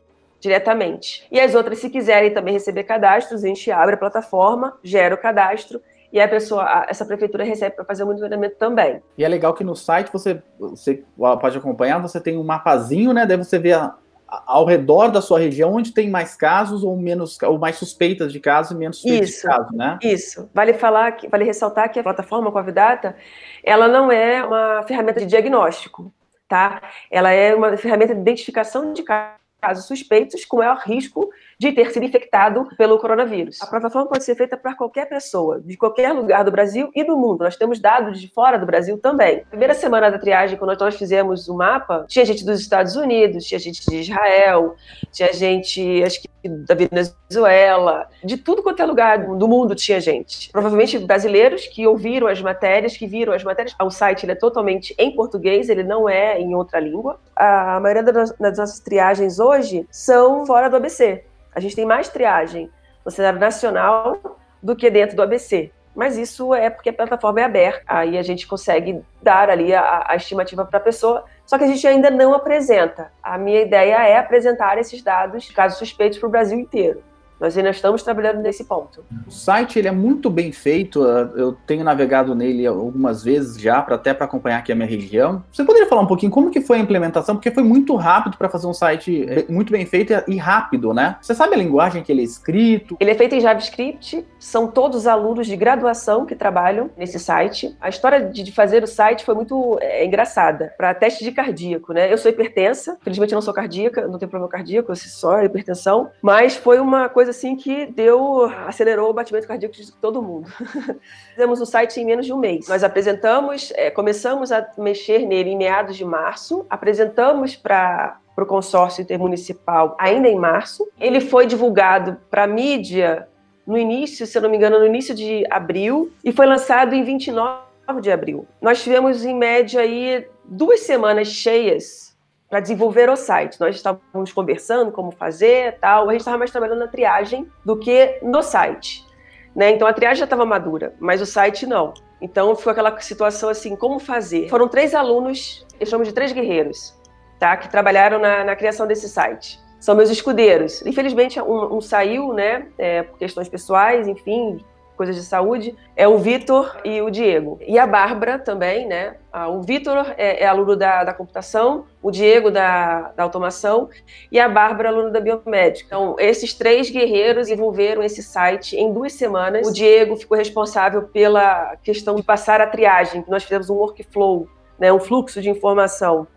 diretamente. E as outras, se quiserem também receber cadastros, a gente abre a plataforma, gera o cadastro e a pessoa, essa prefeitura recebe para fazer o monitoramento também.
E é legal que no site você, você pode acompanhar, você tem um mapazinho, né? Daí você vê a, ao redor da sua região onde tem mais casos ou menos ou mais suspeitas de casos e menos suspeitas
isso,
de casos, né?
Isso. Vale falar que, vale ressaltar que a plataforma Covidata, ela não é uma ferramenta de diagnóstico, tá? Ela é uma ferramenta de identificação de casos suspeitos com maior risco de ter sido infectado pelo coronavírus. A plataforma pode ser feita para qualquer pessoa, de qualquer lugar do Brasil e do mundo. Nós temos dados de fora do Brasil também. primeira semana da triagem, quando nós fizemos o mapa, tinha gente dos Estados Unidos, tinha gente de Israel, tinha gente, acho que da Venezuela, de tudo quanto é lugar do mundo tinha gente. Provavelmente brasileiros que ouviram as matérias, que viram as matérias. O site ele é totalmente em português, ele não é em outra língua. A maioria das nossas triagens hoje são fora do ABC. A gente tem mais triagem no cenário nacional do que dentro do ABC. Mas isso é porque a plataforma é aberta, aí a gente consegue dar ali a, a estimativa para a pessoa, só que a gente ainda não apresenta. A minha ideia é apresentar esses dados, casos suspeitos, para o Brasil inteiro. Nós ainda estamos trabalhando nesse ponto.
O site ele é muito bem feito. Eu tenho navegado nele algumas vezes já, para até para acompanhar aqui a minha região. Você poderia falar um pouquinho como que foi a implementação? Porque foi muito rápido para fazer um site muito bem feito e rápido, né? Você sabe a linguagem que ele é escrito?
Ele é feito em JavaScript. São todos alunos de graduação que trabalham nesse site. A história de fazer o site foi muito é, engraçada. Para teste de cardíaco, né? Eu sou hipertensa. Felizmente eu não sou cardíaca, não tenho problema cardíaco, eu sou só hipertensão. Mas foi uma coisa assim que deu, acelerou o batimento cardíaco de todo mundo. <laughs> Fizemos o site em menos de um mês. Nós apresentamos, é, começamos a mexer nele em meados de março, apresentamos para para o consórcio intermunicipal ainda em março. Ele foi divulgado para a mídia no início, se eu não me engano, no início de abril e foi lançado em 29 de abril. Nós tivemos em média aí duas semanas cheias para desenvolver o site. Nós estávamos conversando como fazer, tal. A gente estava mais trabalhando na triagem do que no site, né? Então a triagem já estava madura, mas o site não. Então ficou aquela situação assim, como fazer? Foram três alunos, eu chamo de três guerreiros, tá? Que trabalharam na, na criação desse site. São meus escudeiros. Infelizmente um, um saiu, né? É, por questões pessoais, enfim, coisas de saúde, é o Vitor e o Diego. E a Bárbara também, né? Ah, o Vitor é, é, aluno da, da computação, o Diego da, da automação e a Bárbara aluno da biomédica. Então, esses três guerreiros envolveram esse site em duas semanas. O Diego ficou responsável pela questão de passar a triagem, nós fizemos um workflow, né, um fluxo de informação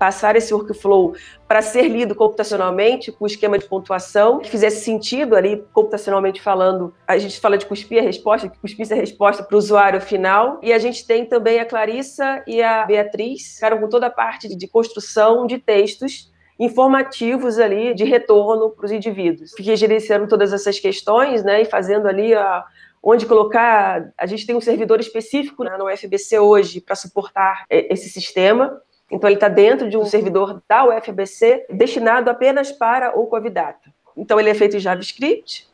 passar esse workflow para ser lido computacionalmente, com esquema de pontuação, que fizesse sentido ali, computacionalmente falando. A gente fala de cuspir a resposta, que cuspisse a resposta para o usuário final. E a gente tem também a Clarissa e a Beatriz, ficaram com toda a parte de construção de textos informativos ali de retorno para os indivíduos. Fiquei gerenciando todas essas questões, né, e fazendo ali a, onde colocar. A gente tem um servidor específico né, no UFBC hoje para suportar esse sistema. Então, ele está dentro de um servidor da UFBC destinado apenas para o Covidata. Então, ele é feito em JavaScript,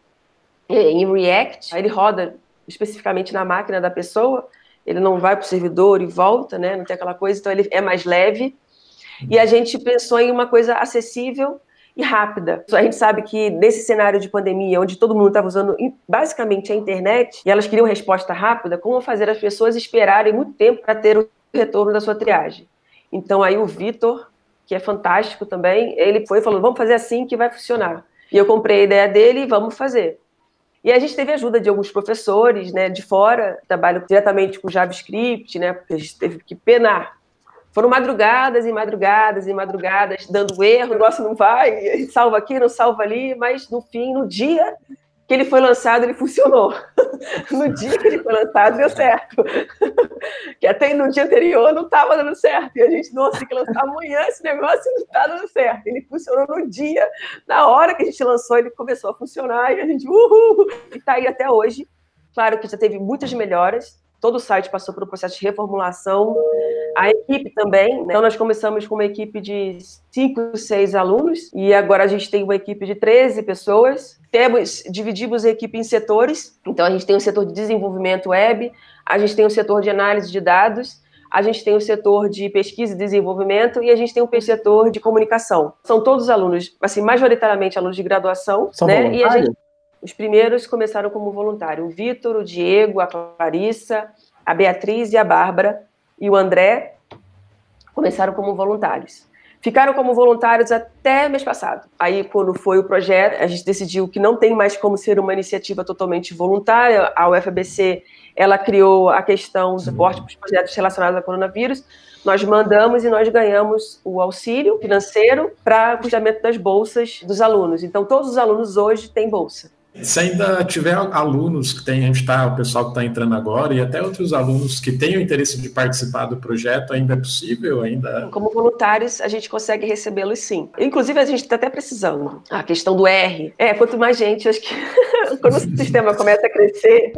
em React, ele roda especificamente na máquina da pessoa, ele não vai para o servidor e volta, né? não tem aquela coisa, então ele é mais leve. E a gente pensou em uma coisa acessível e rápida. A gente sabe que nesse cenário de pandemia, onde todo mundo estava usando basicamente a internet, e elas queriam resposta rápida, como fazer as pessoas esperarem muito tempo para ter o retorno da sua triagem? Então aí o Vitor, que é fantástico também, ele foi e falou: vamos fazer assim que vai funcionar. E eu comprei a ideia dele e vamos fazer. E a gente teve ajuda de alguns professores, né, de fora, trabalho diretamente com JavaScript, né, porque a gente teve que penar. Foram madrugadas e madrugadas e madrugadas, dando erro, o negócio não vai, salva aqui, não salva ali, mas no fim, no dia que ele foi lançado, ele funcionou. <laughs> no dia que ele foi lançado, deu certo. <laughs> que até no dia anterior não estava dando certo. E a gente, nossa, tem que lançar amanhã esse negócio não está dando certo. Ele funcionou no dia, na hora que a gente lançou, ele começou a funcionar e a gente, uhul! E está aí até hoje. Claro que já teve muitas melhoras, todo o site passou por um processo de reformulação, a equipe também. Né? Então, nós começamos com uma equipe de 5, 6 alunos, e agora a gente tem uma equipe de 13 pessoas. Temos, dividimos a equipe em setores, então a gente tem o setor de desenvolvimento web, a gente tem o setor de análise de dados, a gente tem o setor de pesquisa e desenvolvimento e a gente tem o setor de comunicação. São todos alunos, assim, majoritariamente alunos de graduação,
São
né? E a gente, os primeiros começaram como voluntário: o Vitor, o Diego, a Clarissa, a Beatriz e a Bárbara e o André começaram como voluntários. Ficaram como voluntários até mês passado. Aí, quando foi o projeto, a gente decidiu que não tem mais como ser uma iniciativa totalmente voluntária. A UFABC ela criou a questão do suporte para os projetos relacionados ao coronavírus. Nós mandamos e nós ganhamos o auxílio financeiro para o custeamento das bolsas dos alunos. Então, todos os alunos hoje têm bolsa.
Se ainda tiver alunos que tem, a gente tá, o pessoal que está entrando agora, e até outros alunos que tenham interesse de participar do projeto, ainda é possível? Ainda...
Como voluntários, a gente consegue recebê-los sim. Inclusive, a gente está até precisando. A questão do R. É, quanto mais gente, acho que <laughs> quando o <laughs> sistema começa a crescer.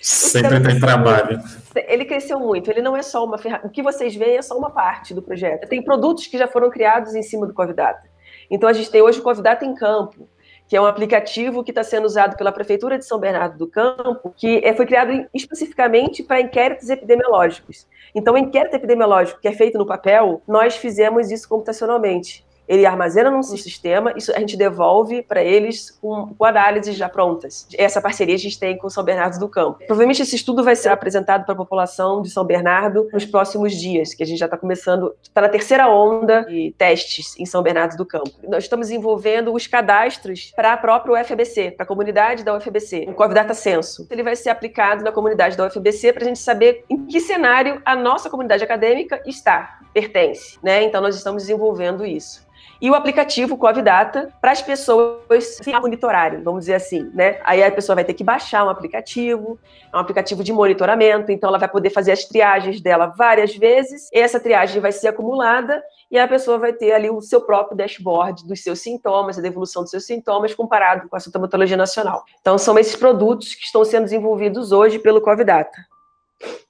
Sempre tem trabalho.
Ele cresceu muito. Ele não é só uma ferramenta. O que vocês veem é só uma parte do projeto. Tem produtos que já foram criados em cima do Covidata. Então, a gente tem hoje o Covidata em Campo, que é um aplicativo que está sendo usado pela Prefeitura de São Bernardo do Campo, que é, foi criado especificamente para inquéritos epidemiológicos. Então, o inquérito epidemiológico que é feito no papel, nós fizemos isso computacionalmente ele armazena num sistema, isso a gente devolve para eles com, com, análises já prontas. Essa parceria a gente tem com São Bernardo do Campo. Provavelmente esse estudo vai ser apresentado para a população de São Bernardo nos próximos dias, que a gente já está começando, está na terceira onda de testes em São Bernardo do Campo. Nós estamos envolvendo os cadastros para a própria UFBC, para a comunidade da UFBC, o COVID Data Censo. Ele vai ser aplicado na comunidade da UFBC para a gente saber em que cenário a nossa comunidade acadêmica está, pertence. Né? Então nós estamos desenvolvendo isso e o aplicativo Covidata para as pessoas se monitorarem, vamos dizer assim, né? Aí a pessoa vai ter que baixar um aplicativo, é um aplicativo de monitoramento, então ela vai poder fazer as triagens dela várias vezes, essa triagem vai ser acumulada e a pessoa vai ter ali o seu próprio dashboard dos seus sintomas, a evolução dos seus sintomas comparado com a sintomatologia nacional. Então são esses produtos que estão sendo desenvolvidos hoje pelo Covidata.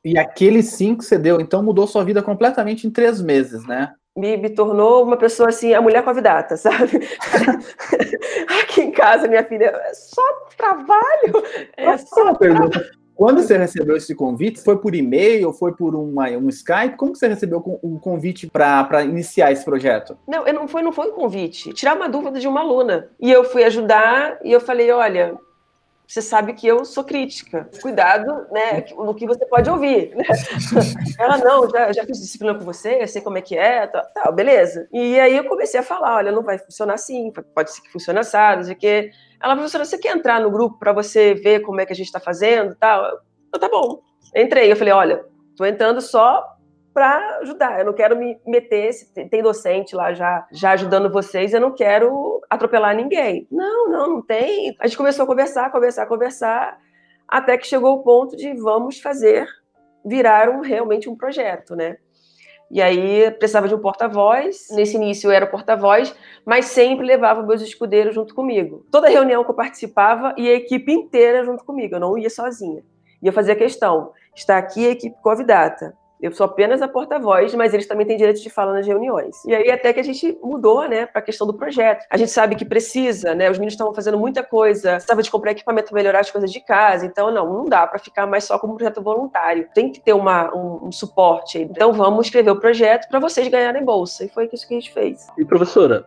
E aquele sim que você deu, então mudou sua vida completamente em três meses, né?
Me, me, tornou uma pessoa assim, a mulher convidada, <laughs> sabe? Aqui em casa, minha filha, é só trabalho. É só
uma pergunta. Quando você recebeu esse convite, foi por e-mail, foi por uma, um Skype? Como você recebeu o convite para iniciar esse projeto?
Não, eu não foi, não foi um convite. Tirar uma dúvida de uma aluna. E eu fui ajudar e eu falei, olha, você sabe que eu sou crítica. Cuidado, né, no que você pode ouvir. Né? <laughs> Ela, não, já, já fiz disciplina com você, sei como é que é, tá, tá, beleza. E aí eu comecei a falar, olha, não vai funcionar assim, pode ser que funcione assado, sei que. Ela, professora, você quer entrar no grupo para você ver como é que a gente está fazendo tal? Eu, tá bom. Entrei, eu falei, olha, tô entrando só para ajudar. Eu não quero me meter, tem docente lá já, já ajudando vocês, eu não quero atropelar ninguém. Não, não, não tem. A gente começou a conversar, conversar, conversar, até que chegou o ponto de vamos fazer virar um, realmente um projeto, né? E aí precisava de um porta-voz. Nesse início eu era porta-voz, mas sempre levava meus escudeiros junto comigo. Toda reunião que eu participava e a equipe inteira junto comigo. Eu não ia sozinha. E eu fazia questão. Está aqui a equipe Covidata. Eu sou apenas a porta-voz, mas eles também têm direito de fala nas reuniões. E aí até que a gente mudou, né, para a questão do projeto. A gente sabe que precisa, né? Os meninos estavam fazendo muita coisa, precisava de comprar equipamento para melhorar as coisas de casa. Então não, não dá para ficar mais só como projeto voluntário. Tem que ter uma, um, um suporte. Então vamos escrever o projeto para vocês ganharem bolsa. E foi isso que a gente fez.
E professora,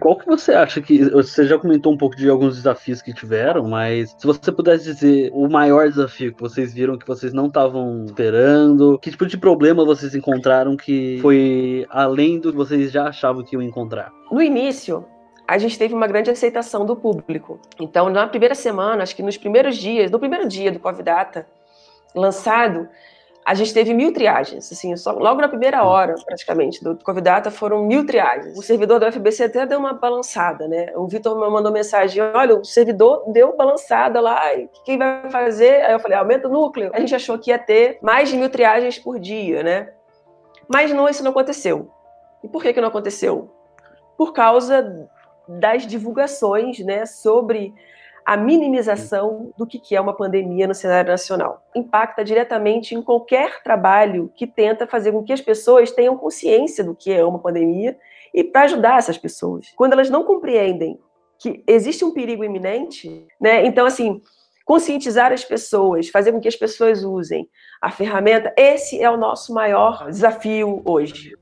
qual que você acha que você já comentou um pouco de alguns desafios que tiveram, mas se você pudesse dizer o maior desafio que vocês viram que vocês não estavam esperando, que tipo de problema problema vocês encontraram que foi além do que vocês já achavam que iam encontrar?
No início, a gente teve uma grande aceitação do público. Então, na primeira semana, acho que nos primeiros dias, no primeiro dia do Covidata lançado, a gente teve mil triagens, assim, só, logo na primeira hora, praticamente, do Covidata foram mil triagens. O servidor do FBC até deu uma balançada, né? O Vitor me mandou mensagem, olha, o servidor deu balançada lá, quem vai fazer? Aí eu falei, aumenta o núcleo. A gente achou que ia ter mais de mil triagens por dia, né? Mas não, isso não aconteceu. E por que que não aconteceu? Por causa das divulgações, né, sobre a minimização do que é uma pandemia no cenário nacional. Impacta diretamente em qualquer trabalho que tenta fazer com que as pessoas tenham consciência do que é uma pandemia e para ajudar essas pessoas. Quando elas não compreendem que existe um perigo iminente, né? Então, assim, conscientizar as pessoas, fazer com que as pessoas usem a ferramenta, esse é o nosso maior desafio hoje.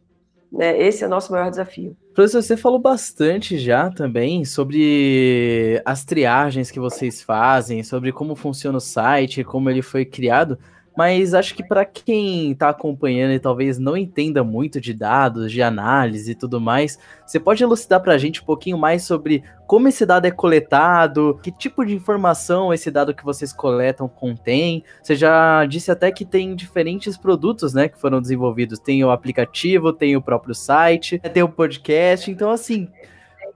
Né? Esse é o nosso maior desafio.
Professor, você falou bastante já também sobre as triagens que vocês fazem, sobre como funciona o site, como ele foi criado. Mas acho que para quem está acompanhando e talvez não entenda muito de dados, de análise e tudo mais, você pode elucidar para a gente um pouquinho mais sobre como esse dado é coletado, que tipo de informação esse dado que vocês coletam contém. Você já disse até que tem diferentes produtos, né, que foram desenvolvidos. Tem o aplicativo, tem o próprio site, tem o podcast. Então, assim,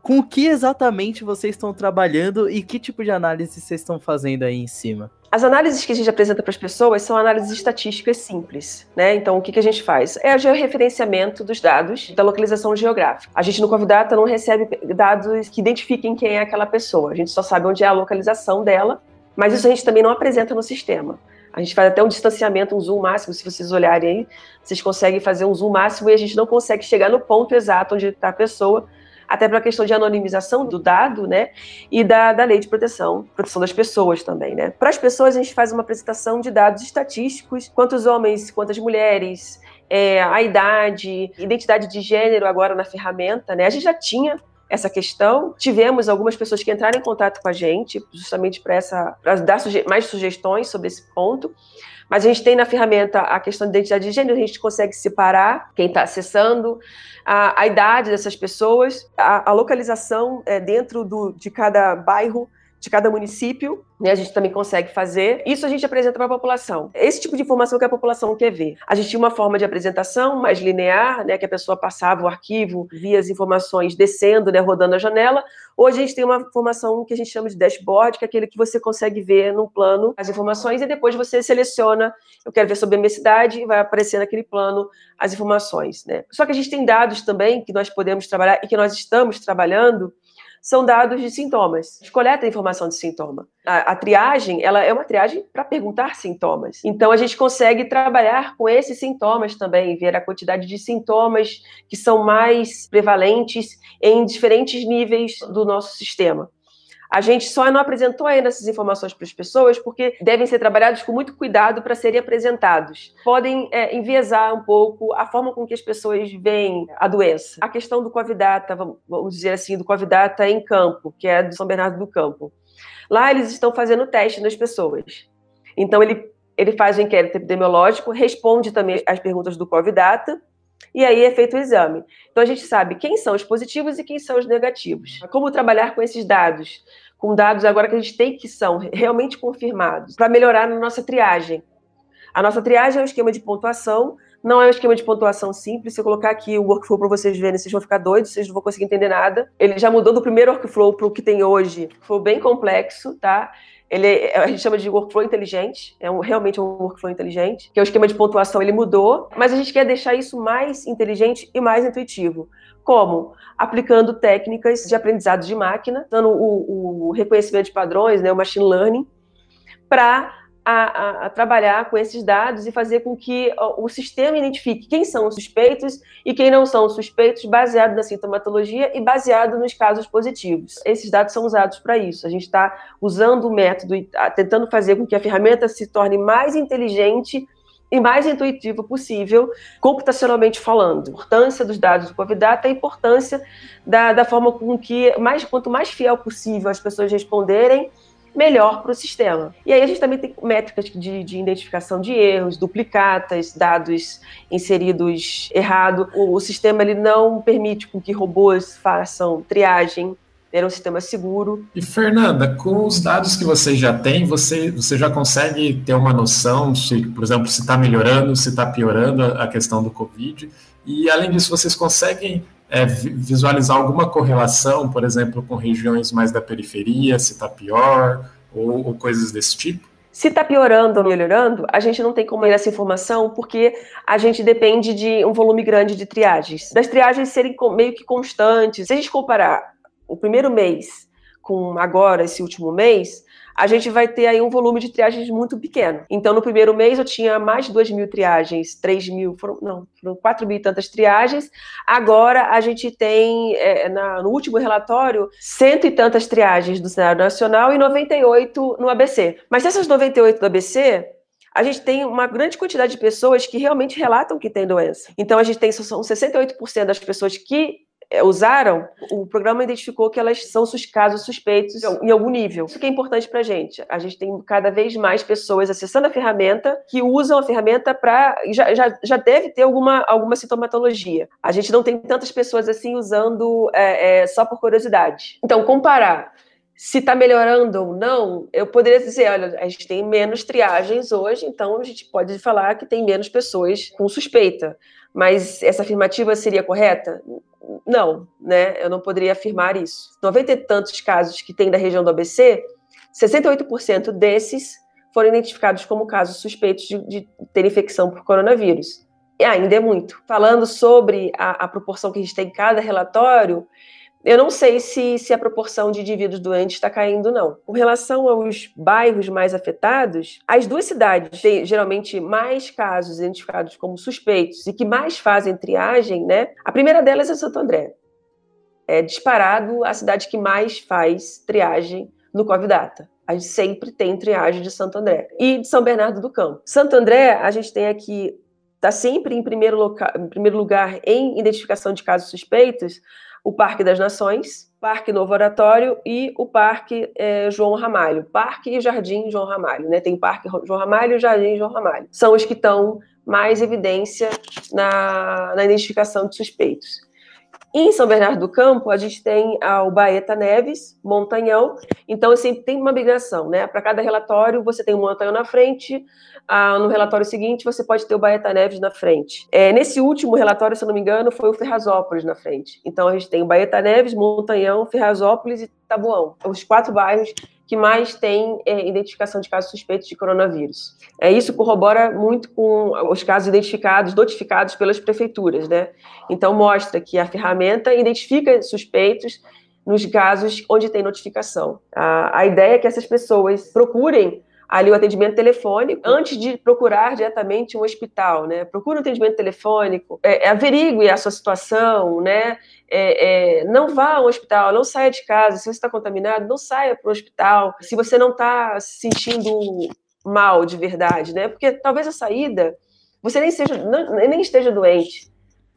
com o que exatamente vocês estão trabalhando e que tipo de análise vocês estão fazendo aí em cima?
As análises que a gente apresenta para as pessoas são análises estatísticas simples, né? Então, o que, que a gente faz? É o georreferenciamento dos dados da localização geográfica. A gente no Covidata não recebe dados que identifiquem quem é aquela pessoa. A gente só sabe onde é a localização dela, mas isso a gente também não apresenta no sistema. A gente faz até um distanciamento, um zoom máximo. Se vocês olharem aí, vocês conseguem fazer um zoom máximo e a gente não consegue chegar no ponto exato onde está a pessoa, até pela questão de anonimização do dado, né, e da, da lei de proteção, proteção das pessoas também, né. Para as pessoas, a gente faz uma apresentação de dados estatísticos, quantos homens, quantas mulheres, é, a idade, identidade de gênero agora na ferramenta, né, a gente já tinha essa questão. Tivemos algumas pessoas que entraram em contato com a gente, justamente para dar suge mais sugestões sobre esse ponto. Mas a gente tem na ferramenta a questão de identidade de gênero, a gente consegue separar quem está acessando, a, a, idade dessas pessoas, a, a localização é, dentro do, de cada bairro, de cada município, né, a gente também consegue fazer. Isso a gente apresenta para a população. Esse tipo de informação que a população quer ver. A gente tinha uma forma de apresentação mais linear, né, que a pessoa passava o arquivo, via as informações descendo, né, rodando a janela. Hoje a gente tem uma informação que a gente chama de dashboard, que é aquele que você consegue ver no plano as informações e depois você seleciona, eu quero ver sobre a minha cidade e vai aparecer naquele plano as informações. Né? Só que a gente tem dados também que nós podemos trabalhar e que nós estamos trabalhando são dados de sintomas. A gente coleta a informação de sintoma. A, a triagem, ela é uma triagem para perguntar sintomas. Então, a gente consegue trabalhar com esses sintomas também, ver a quantidade de sintomas que são mais prevalentes em diferentes níveis do nosso sistema. A gente só não apresentou ainda essas informações para as pessoas porque devem ser trabalhados com muito cuidado para serem apresentados. Podem é, enviesar um pouco a forma com que as pessoas veem a doença. A questão do Covidata, vamos dizer assim, do Covidata em campo, que é do São Bernardo do Campo. Lá eles estão fazendo teste nas pessoas. Então ele, ele faz o inquérito epidemiológico, responde também as perguntas do Covidata e aí é feito o exame. Então a gente sabe quem são os positivos e quem são os negativos. Como trabalhar com esses dados? Com dados agora que a gente tem que são realmente confirmados, para melhorar na nossa triagem. A nossa triagem é um esquema de pontuação, não é um esquema de pontuação simples. Se eu colocar aqui o workflow para vocês verem, vocês vão ficar doidos, vocês não vão conseguir entender nada. Ele já mudou do primeiro workflow para o que tem hoje. Foi bem complexo, tá? Ele, é, a gente chama de workflow inteligente, é um, realmente um workflow inteligente, que é o esquema de pontuação, ele mudou, mas a gente quer deixar isso mais inteligente e mais intuitivo. Como? Aplicando técnicas de aprendizado de máquina, dando o, o reconhecimento de padrões, né, o machine learning, para a, a, a, trabalhar com esses dados e fazer com que o, sistema identifique quem são os suspeitos e quem não são os suspeitos, baseado na sintomatologia e baseado nos casos positivos. Esses dados são usados para isso. A gente está usando o método e tentando fazer com que a ferramenta se torne mais inteligente e mais intuitivo possível, computacionalmente falando. A importância dos dados do COVID-Data, a importância da, da forma com que, mais, quanto mais fiel possível as pessoas responderem, melhor para o sistema. E aí a gente também tem métricas de, de, identificação de erros, duplicatas, dados inseridos errado. O, o, sistema ele não permite com que robôs façam triagem Era um sistema seguro.
E Fernanda, com os dados que você já tem, você, você já consegue ter uma noção se, por exemplo, se está melhorando, se está piorando a, a questão do Covid? E além disso, vocês conseguem é, visualizar alguma correlação, por exemplo, com regiões mais da periferia, se está pior, ou, ou coisas desse tipo?
Se está piorando ou melhorando, a gente não tem como ir essa informação, porque a gente depende de um volume grande de triagens. Das triagens serem meio que constantes. Se a gente comparar o primeiro mês com agora, esse último mês, a gente vai ter aí um volume de triagens muito pequeno. Então, no primeiro mês, eu tinha mais de 2 mil triagens, 3 mil, foram, não, foram 4 mil e tantas triagens. Agora, a gente tem, é, na, no último relatório, cento e tantas triagens do cenário nacional e 98 no ABC. Mas dessas 98 do ABC, a gente tem uma grande quantidade de pessoas que realmente relatam que tem doença. Então, a gente tem são 68% das pessoas que usaram, o programa identificou que elas são casos suspeitos em algum nível. Isso que é importante para a gente. A gente tem cada vez mais pessoas acessando a ferramenta que usam a ferramenta para. Já, já, já deve ter alguma, alguma sintomatologia. A gente não tem tantas pessoas assim usando é, é, só por curiosidade. Então, comparar se está melhorando ou não, eu poderia dizer, olha, a gente tem menos triagens hoje, então a gente pode falar que tem menos pessoas com suspeita. Mas essa afirmativa seria correta? Não, né? Eu não poderia afirmar isso. 90 e tantos casos que tem da região do ABC, 68% desses foram identificados como casos suspeitos de, de ter infecção por coronavírus. E ainda é muito. Falando sobre a, a proporção que a gente tem em cada relatório, eu não sei se, se a proporção de indivíduos doentes está caindo, não. Com relação aos bairros mais afetados, as duas cidades têm geralmente mais casos identificados como suspeitos e que mais fazem triagem, né? A primeira delas é Santo André. É disparado a cidade que mais faz triagem no Covidata. A gente sempre tem triagem de Santo André. E de São Bernardo do Campo. Santo André, a gente tem aqui, está sempre em primeiro, loca, em primeiro lugar em identificação de casos suspeitos, o Parque das Nações, Parque Novo Oratório e o Parque é, João Ramalho. Parque e Jardim João Ramalho, né? Tem Parque João Ramalho e Jardim João Ramalho. São os que estão mais evidência na, na identificação de suspeitos. Em São Bernardo do Campo, a gente tem o Baeta Neves, Montanhão. Então, assim, tem uma migração, né? Para cada relatório, você tem um Montanhão na frente. Ah, no relatório seguinte, você pode ter o Baeta Neves na frente. É, nesse último relatório, se eu não me engano, foi o Ferrazópolis na frente. Então, a gente tem o Baeta Neves, Montanhão, Ferrazópolis e Tabuão. Os quatro bairros que mais tem é, identificação de casos suspeitos de coronavírus. É, isso corrobora muito com os casos identificados, notificados pelas prefeituras, né? Então, mostra que a ferramenta identifica suspeitos nos casos onde tem notificação. A, a ideia é que essas pessoas procurem ali o atendimento telefônico antes de procurar diretamente um hospital, né? Procure um atendimento telefônico, é, é, averigue a sua situação, né? É, é, não vá ao hospital, não saia de casa. Se você está contaminado, não saia para o hospital. Se você não está se sentindo mal de verdade, né? Porque talvez a saída você nem seja nem esteja doente,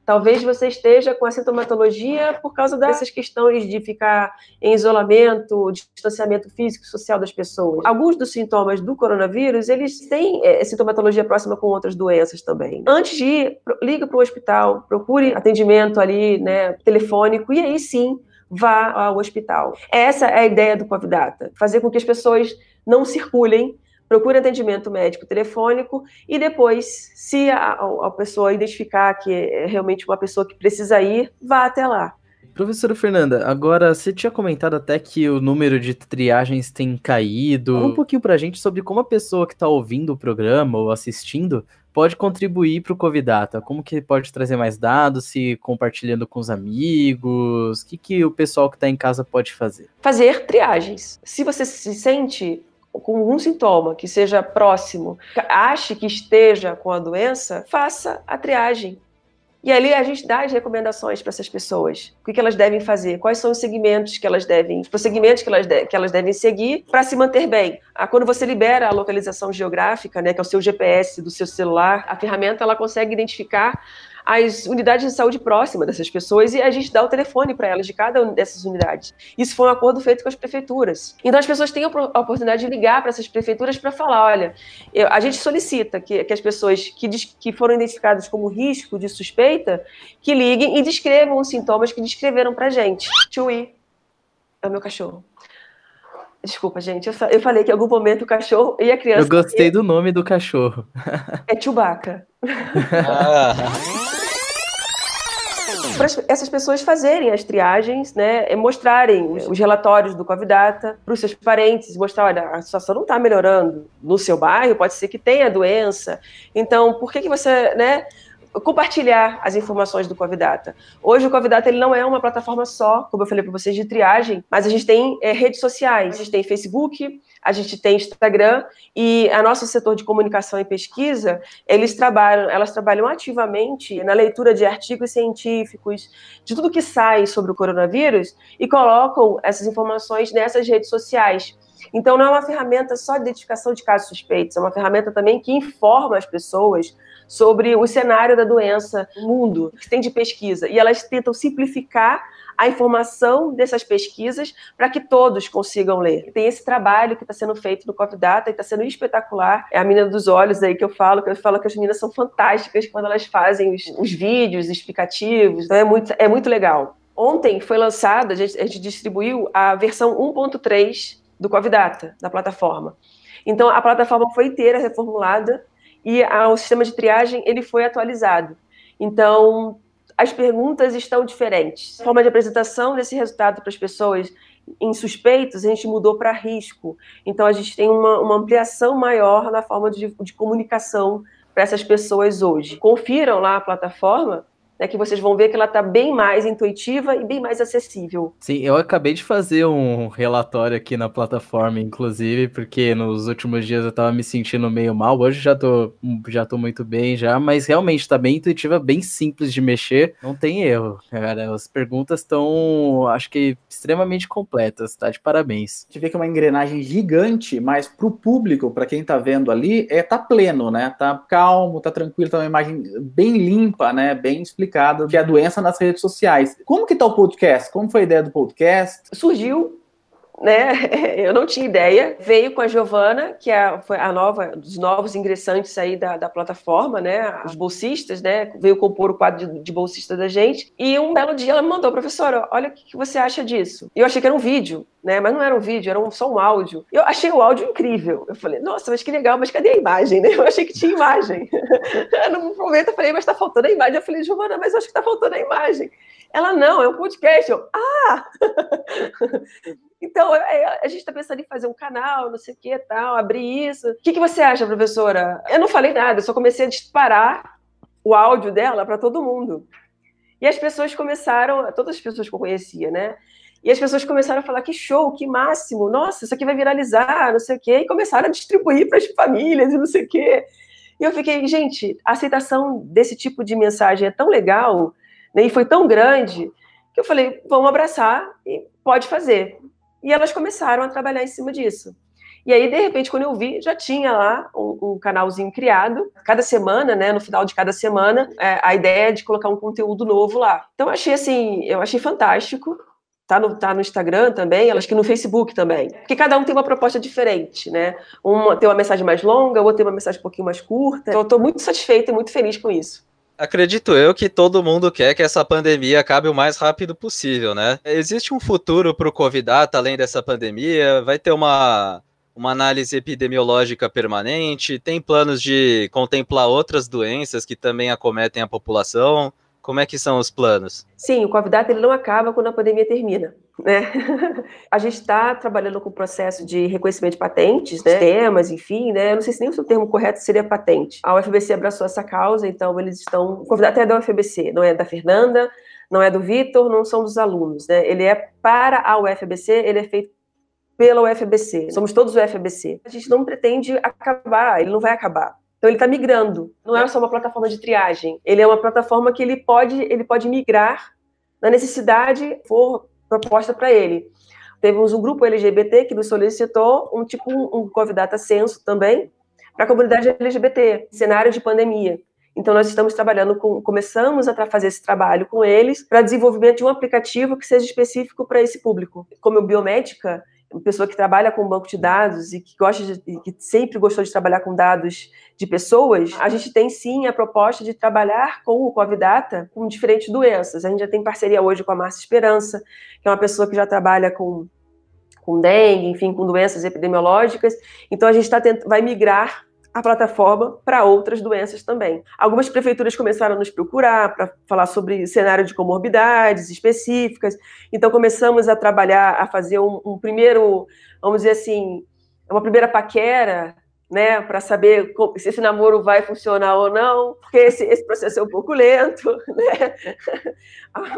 Talvez você esteja com a sintomatologia por causa dessas questões de ficar em isolamento, distanciamento físico e social das pessoas. Alguns dos sintomas do coronavírus, eles têm é, sintomatologia próxima com outras doenças também. Antes de ir, liga para o hospital, procure atendimento ali, né, telefônico, e aí sim vá ao hospital. Essa é a ideia do Covidata, fazer com que as pessoas não circulem procure atendimento médico telefônico e depois, se a, a, pessoa identificar que é realmente uma pessoa que precisa ir, vá até lá.
Professora Fernanda, agora você tinha comentado até que o número de triagens tem caído. Fala um pouquinho pra gente sobre como a pessoa que está ouvindo o programa ou assistindo pode contribuir para o Covidata. Como que pode trazer mais dados, se compartilhando com os amigos? O que, que o pessoal que está em casa pode fazer?
Fazer triagens. Se você se sente com algum sintoma que seja próximo, ache que esteja com a doença, faça a triagem. E ali a gente dá as recomendações para essas pessoas. O que, que elas devem fazer? Quais são os segmentos que elas devem, os procedimentos que elas, de, que elas devem seguir para se manter bem. Ah, quando você libera a localização geográfica, né, que é o seu GPS do seu celular, a ferramenta ela consegue identificar as unidades de saúde próximas dessas pessoas e a gente dá o telefone para elas de cada uma dessas unidades. Isso foi um acordo feito com as prefeituras. Então as pessoas têm a oportunidade de ligar para essas prefeituras para falar, olha, eu, a gente solicita que, que as pessoas que, que foram identificadas como risco de suspeita, que liguem e descrevam os sintomas que descreveram para a gente. Ir É o meu cachorro. Desculpa, gente. Eu, falei que em algum momento o cachorro e a criança.
Eu gostei do nome do cachorro.
É Chewbacca. Ah. <laughs> <laughs> Para essas pessoas fazerem as triagens, né, mostrarem os relatórios do Covidata para os seus parentes, mostrar, olha, a situação não está melhorando no seu bairro, pode ser que tenha doença, então por que, que você, né, compartilhar as informações do Covidata. Hoje o Covidata ele não é uma plataforma só, como eu falei para vocês, de triagem, mas a gente tem é, redes sociais, a gente tem Facebook, a gente tem Instagram e a nosso setor de comunicação e pesquisa, eles trabalham, elas trabalham ativamente na leitura de artigos científicos, de tudo que sai sobre o coronavírus e colocam essas informações nessas redes sociais. Então, não é uma ferramenta só de identificação de casos suspeitos, é uma ferramenta também que informa as pessoas sobre o cenário da doença no mundo, que tem de pesquisa. E elas tentam simplificar a informação dessas pesquisas para que todos consigam ler. Tem esse trabalho que está sendo feito no COVDATA e está sendo espetacular. É a menina dos olhos aí que eu falo, que eu falo que as meninas são fantásticas quando elas fazem os, os vídeos explicativos. Então é muito, é muito legal. Ontem foi lançada, a gente, a gente distribuiu a versão 1.3 do COVDATA, da plataforma. Então, a plataforma foi inteira reformulada e a, o sistema de triagem ele foi atualizado. Então, as perguntas estão diferentes. A forma de apresentação desse resultado para as pessoas em suspeitos, a gente mudou para risco. Então, a gente tem uma, uma ampliação maior na forma de, de comunicação para essas pessoas hoje. Confiram lá a plataforma né, que vocês vão ver que ela está bem mais intuitiva e bem mais acessível.
Sim, eu acabei de fazer um relatório aqui na plataforma, inclusive, porque nos últimos dias eu estava me sentindo meio mal. Hoje já tô, já tô muito bem já, mas realmente está bem intuitiva, bem simples de mexer. Não tem erro, cara. As perguntas estão, acho que, extremamente completas, tá? De parabéns.
A gente vê que é uma engrenagem gigante, mas para o público, para quem está vendo ali, é tá pleno, né? Tá calmo, tá tranquilo, tá uma imagem bem limpa, né? Bem explicada explicado que é a doença nas redes sociais. Como que tá o podcast? Como foi a ideia do podcast?
Surgiu né? <laughs> Eu não tinha ideia. Veio com a Giovana, que é, foi a nova, dos novos ingressantes aí da, da plataforma, né? Os bolsistas, né? Veio compor o quadro de, de bolsista da gente. E um belo dia ela me mandou, professora, olha o que, que você acha disso. Eu achei que era um vídeo, né? Mas não era um vídeo, era um, só um áudio. Eu achei o áudio incrível. Eu falei, nossa, mas que legal, mas cadê a imagem, né? <laughs> Eu achei que tinha imagem. <laughs> no momento eu falei, mas tá faltando a imagem. Eu falei, Giovana, mas eu acho que tá faltando a imagem. Ela, não, é um podcast. Eu, ah! <laughs> então, é, é, a gente está pensando em fazer um canal, não sei o que tal, abrir isso. O que, que você acha, professora? Eu não falei nada, eu só comecei a disparar o áudio dela para todo mundo. E as pessoas começaram, todas as pessoas que eu conhecia, né? E as pessoas começaram a falar que show, que máximo, nossa, isso aqui vai viralizar, não sei o quê, e começaram a distribuir para as famílias e não sei o quê. E eu fiquei, gente, a aceitação desse tipo de mensagem é tão legal, né, e foi tão grande, que eu falei, vamos abraçar e pode fazer. E elas começaram a trabalhar em cima disso. E aí, de repente, quando eu vi, já tinha lá um, um canalzinho criado. Cada semana, né, no final de cada semana, é, a ideia é de colocar um conteúdo novo lá. Então, eu achei assim, eu achei fantástico. Tá no, tá no Instagram também, acho que no Facebook também. Porque cada um tem uma proposta diferente, né? Uma tem uma mensagem mais longa, outra tem uma mensagem um pouquinho mais curta. Então, eu estou muito satisfeita e muito feliz com isso.
Acredito eu que todo mundo quer que essa pandemia acabe o mais rápido possível, né? Existe um futuro para o Covid além dessa pandemia? Vai ter uma, uma análise epidemiológica permanente? Tem planos de contemplar outras doenças que também acometem a população? Como é que são os planos?
Sim, o Covid ele não acaba quando a pandemia termina. Né? <laughs> a gente está trabalhando com o processo de reconhecimento de patentes, né? temas, enfim, né? Eu não sei se nem o termo correto seria patente. A UFBC abraçou essa causa, então eles estão. O Covid é da UFBC, não é da Fernanda, não é do Vitor, não são dos alunos, né? Ele é para a UFBC, ele é feito pela UFBC. Somos todos UFBC. A gente não pretende acabar, ele não vai acabar. Então ele está migrando. Não é só uma plataforma de triagem. Ele é uma plataforma que ele pode, ele pode migrar na necessidade for proposta para ele. Temos um grupo LGBT que nos solicitou um tipo um Covidata Censo também para a comunidade LGBT, cenário de pandemia. Então nós estamos trabalhando com, começamos a fazer esse trabalho com eles para desenvolvimento de um aplicativo que seja específico para esse público. Como biomédica, uma pessoa que trabalha com banco de dados e que gosta de, que sempre gostou de trabalhar com dados de pessoas, a gente tem sim a proposta de trabalhar com o Covidata com diferentes doenças. A gente já tem parceria hoje com a Márcia Esperança, que é uma pessoa que já trabalha com com dengue, enfim, com doenças epidemiológicas. Então a gente tá tent... vai migrar a plataforma para outras doenças também. Algumas prefeituras começaram a nos procurar para falar sobre cenário de comorbidades específicas. Então começamos a trabalhar, a fazer um, um primeiro, vamos dizer assim, uma primeira paquera né, para saber se esse namoro vai funcionar ou não, porque esse, esse processo é um pouco lento, <laughs> né?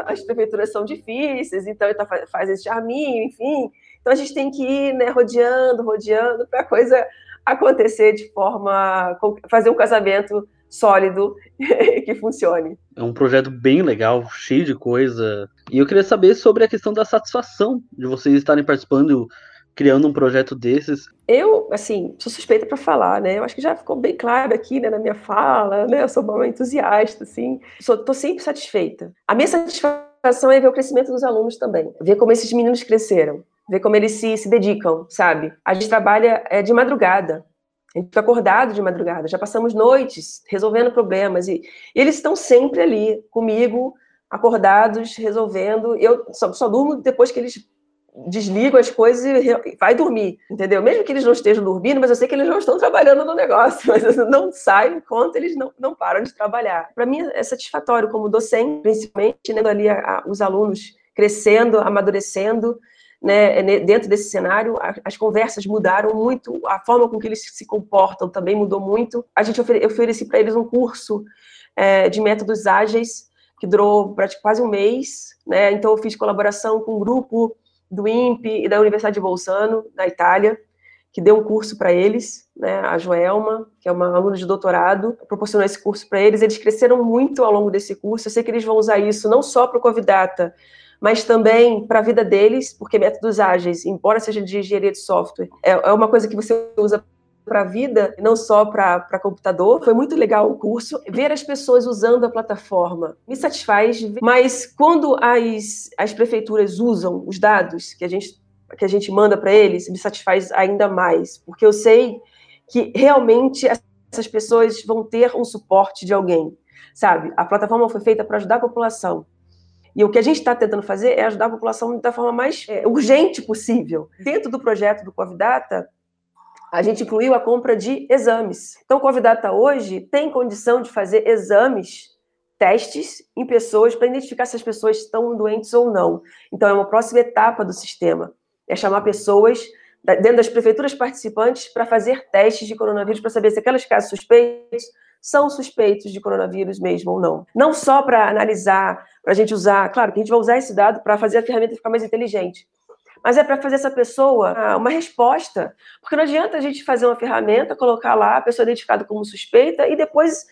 As prefeituras são difíceis, então tá, faz esse charminho, enfim. Então a gente tem que ir né, rodeando, rodeando, para a coisa acontecer de forma. fazer um casamento sólido <laughs> que funcione.
É um projeto bem legal, cheio de coisa. E eu queria saber sobre a questão da satisfação de vocês estarem participando criando um projeto desses?
Eu, assim, sou suspeita para falar, né? Eu acho que já ficou bem claro aqui, né, na minha fala, né? Eu sou uma entusiasta, assim. Sou, tô sempre satisfeita. A minha satisfação é ver o crescimento dos alunos também, ver como esses meninos cresceram, ver como eles se, se dedicam, sabe? A gente trabalha é, de madrugada. A gente fica acordado de madrugada, já passamos noites resolvendo problemas e, e eles estão sempre ali comigo, acordados, resolvendo. Eu só, só durmo depois que eles desligo as coisas e vai dormir, entendeu? Mesmo que eles não estejam dormindo, mas eu sei que eles não estão trabalhando no negócio, <laughs> mas não saio enquanto eles não, não param de trabalhar. Para mim é satisfatório como docente, principalmente, né, ali a, a, os alunos crescendo, amadurecendo, né, dentro desse cenário, as conversas mudaram muito, a forma com que eles se comportam também mudou muito. A gente ofere, ofereci para eles um curso é, de métodos ágeis que durou quase um mês, né? Então eu fiz colaboração com um grupo do INPE e da Universidade de Bolzano, da Itália, que deu um curso para eles, né, a Joelma, que é uma aluna de doutorado, proporcionou esse curso para eles. Eles cresceram muito ao longo desse curso. Eu sei que eles vão usar isso não só para o Covidata, mas também para a vida deles, porque métodos ágeis, embora seja de engenharia de software, é, é uma coisa que você usa para a vida, não só para computador. Foi muito legal o curso. Ver as pessoas usando a plataforma me satisfaz, mas quando as, as prefeituras usam os dados que a gente, que a gente manda para eles, me satisfaz ainda mais, porque eu sei que realmente essas pessoas vão ter um suporte de alguém, sabe? A plataforma foi feita para ajudar a população. E o que a gente está tentando fazer é ajudar a população da forma mais é, urgente possível. Dentro do projeto do Covidata, a gente incluiu a compra de exames. Então, o Covidata hoje tem condição de fazer exames, testes em pessoas para identificar se as pessoas estão doentes ou não. Então, é uma próxima etapa do sistema. É chamar pessoas dentro das prefeituras participantes para fazer testes de coronavírus para saber se aqueles casos suspeitos são suspeitos de coronavírus mesmo ou não. Não só para analisar, para a gente usar, claro que a gente vai usar esse dado para fazer a ferramenta ficar mais inteligente, mas é para fazer essa pessoa ah, uma resposta. Porque não adianta a gente fazer uma ferramenta, colocar lá a pessoa identificada como suspeita e depois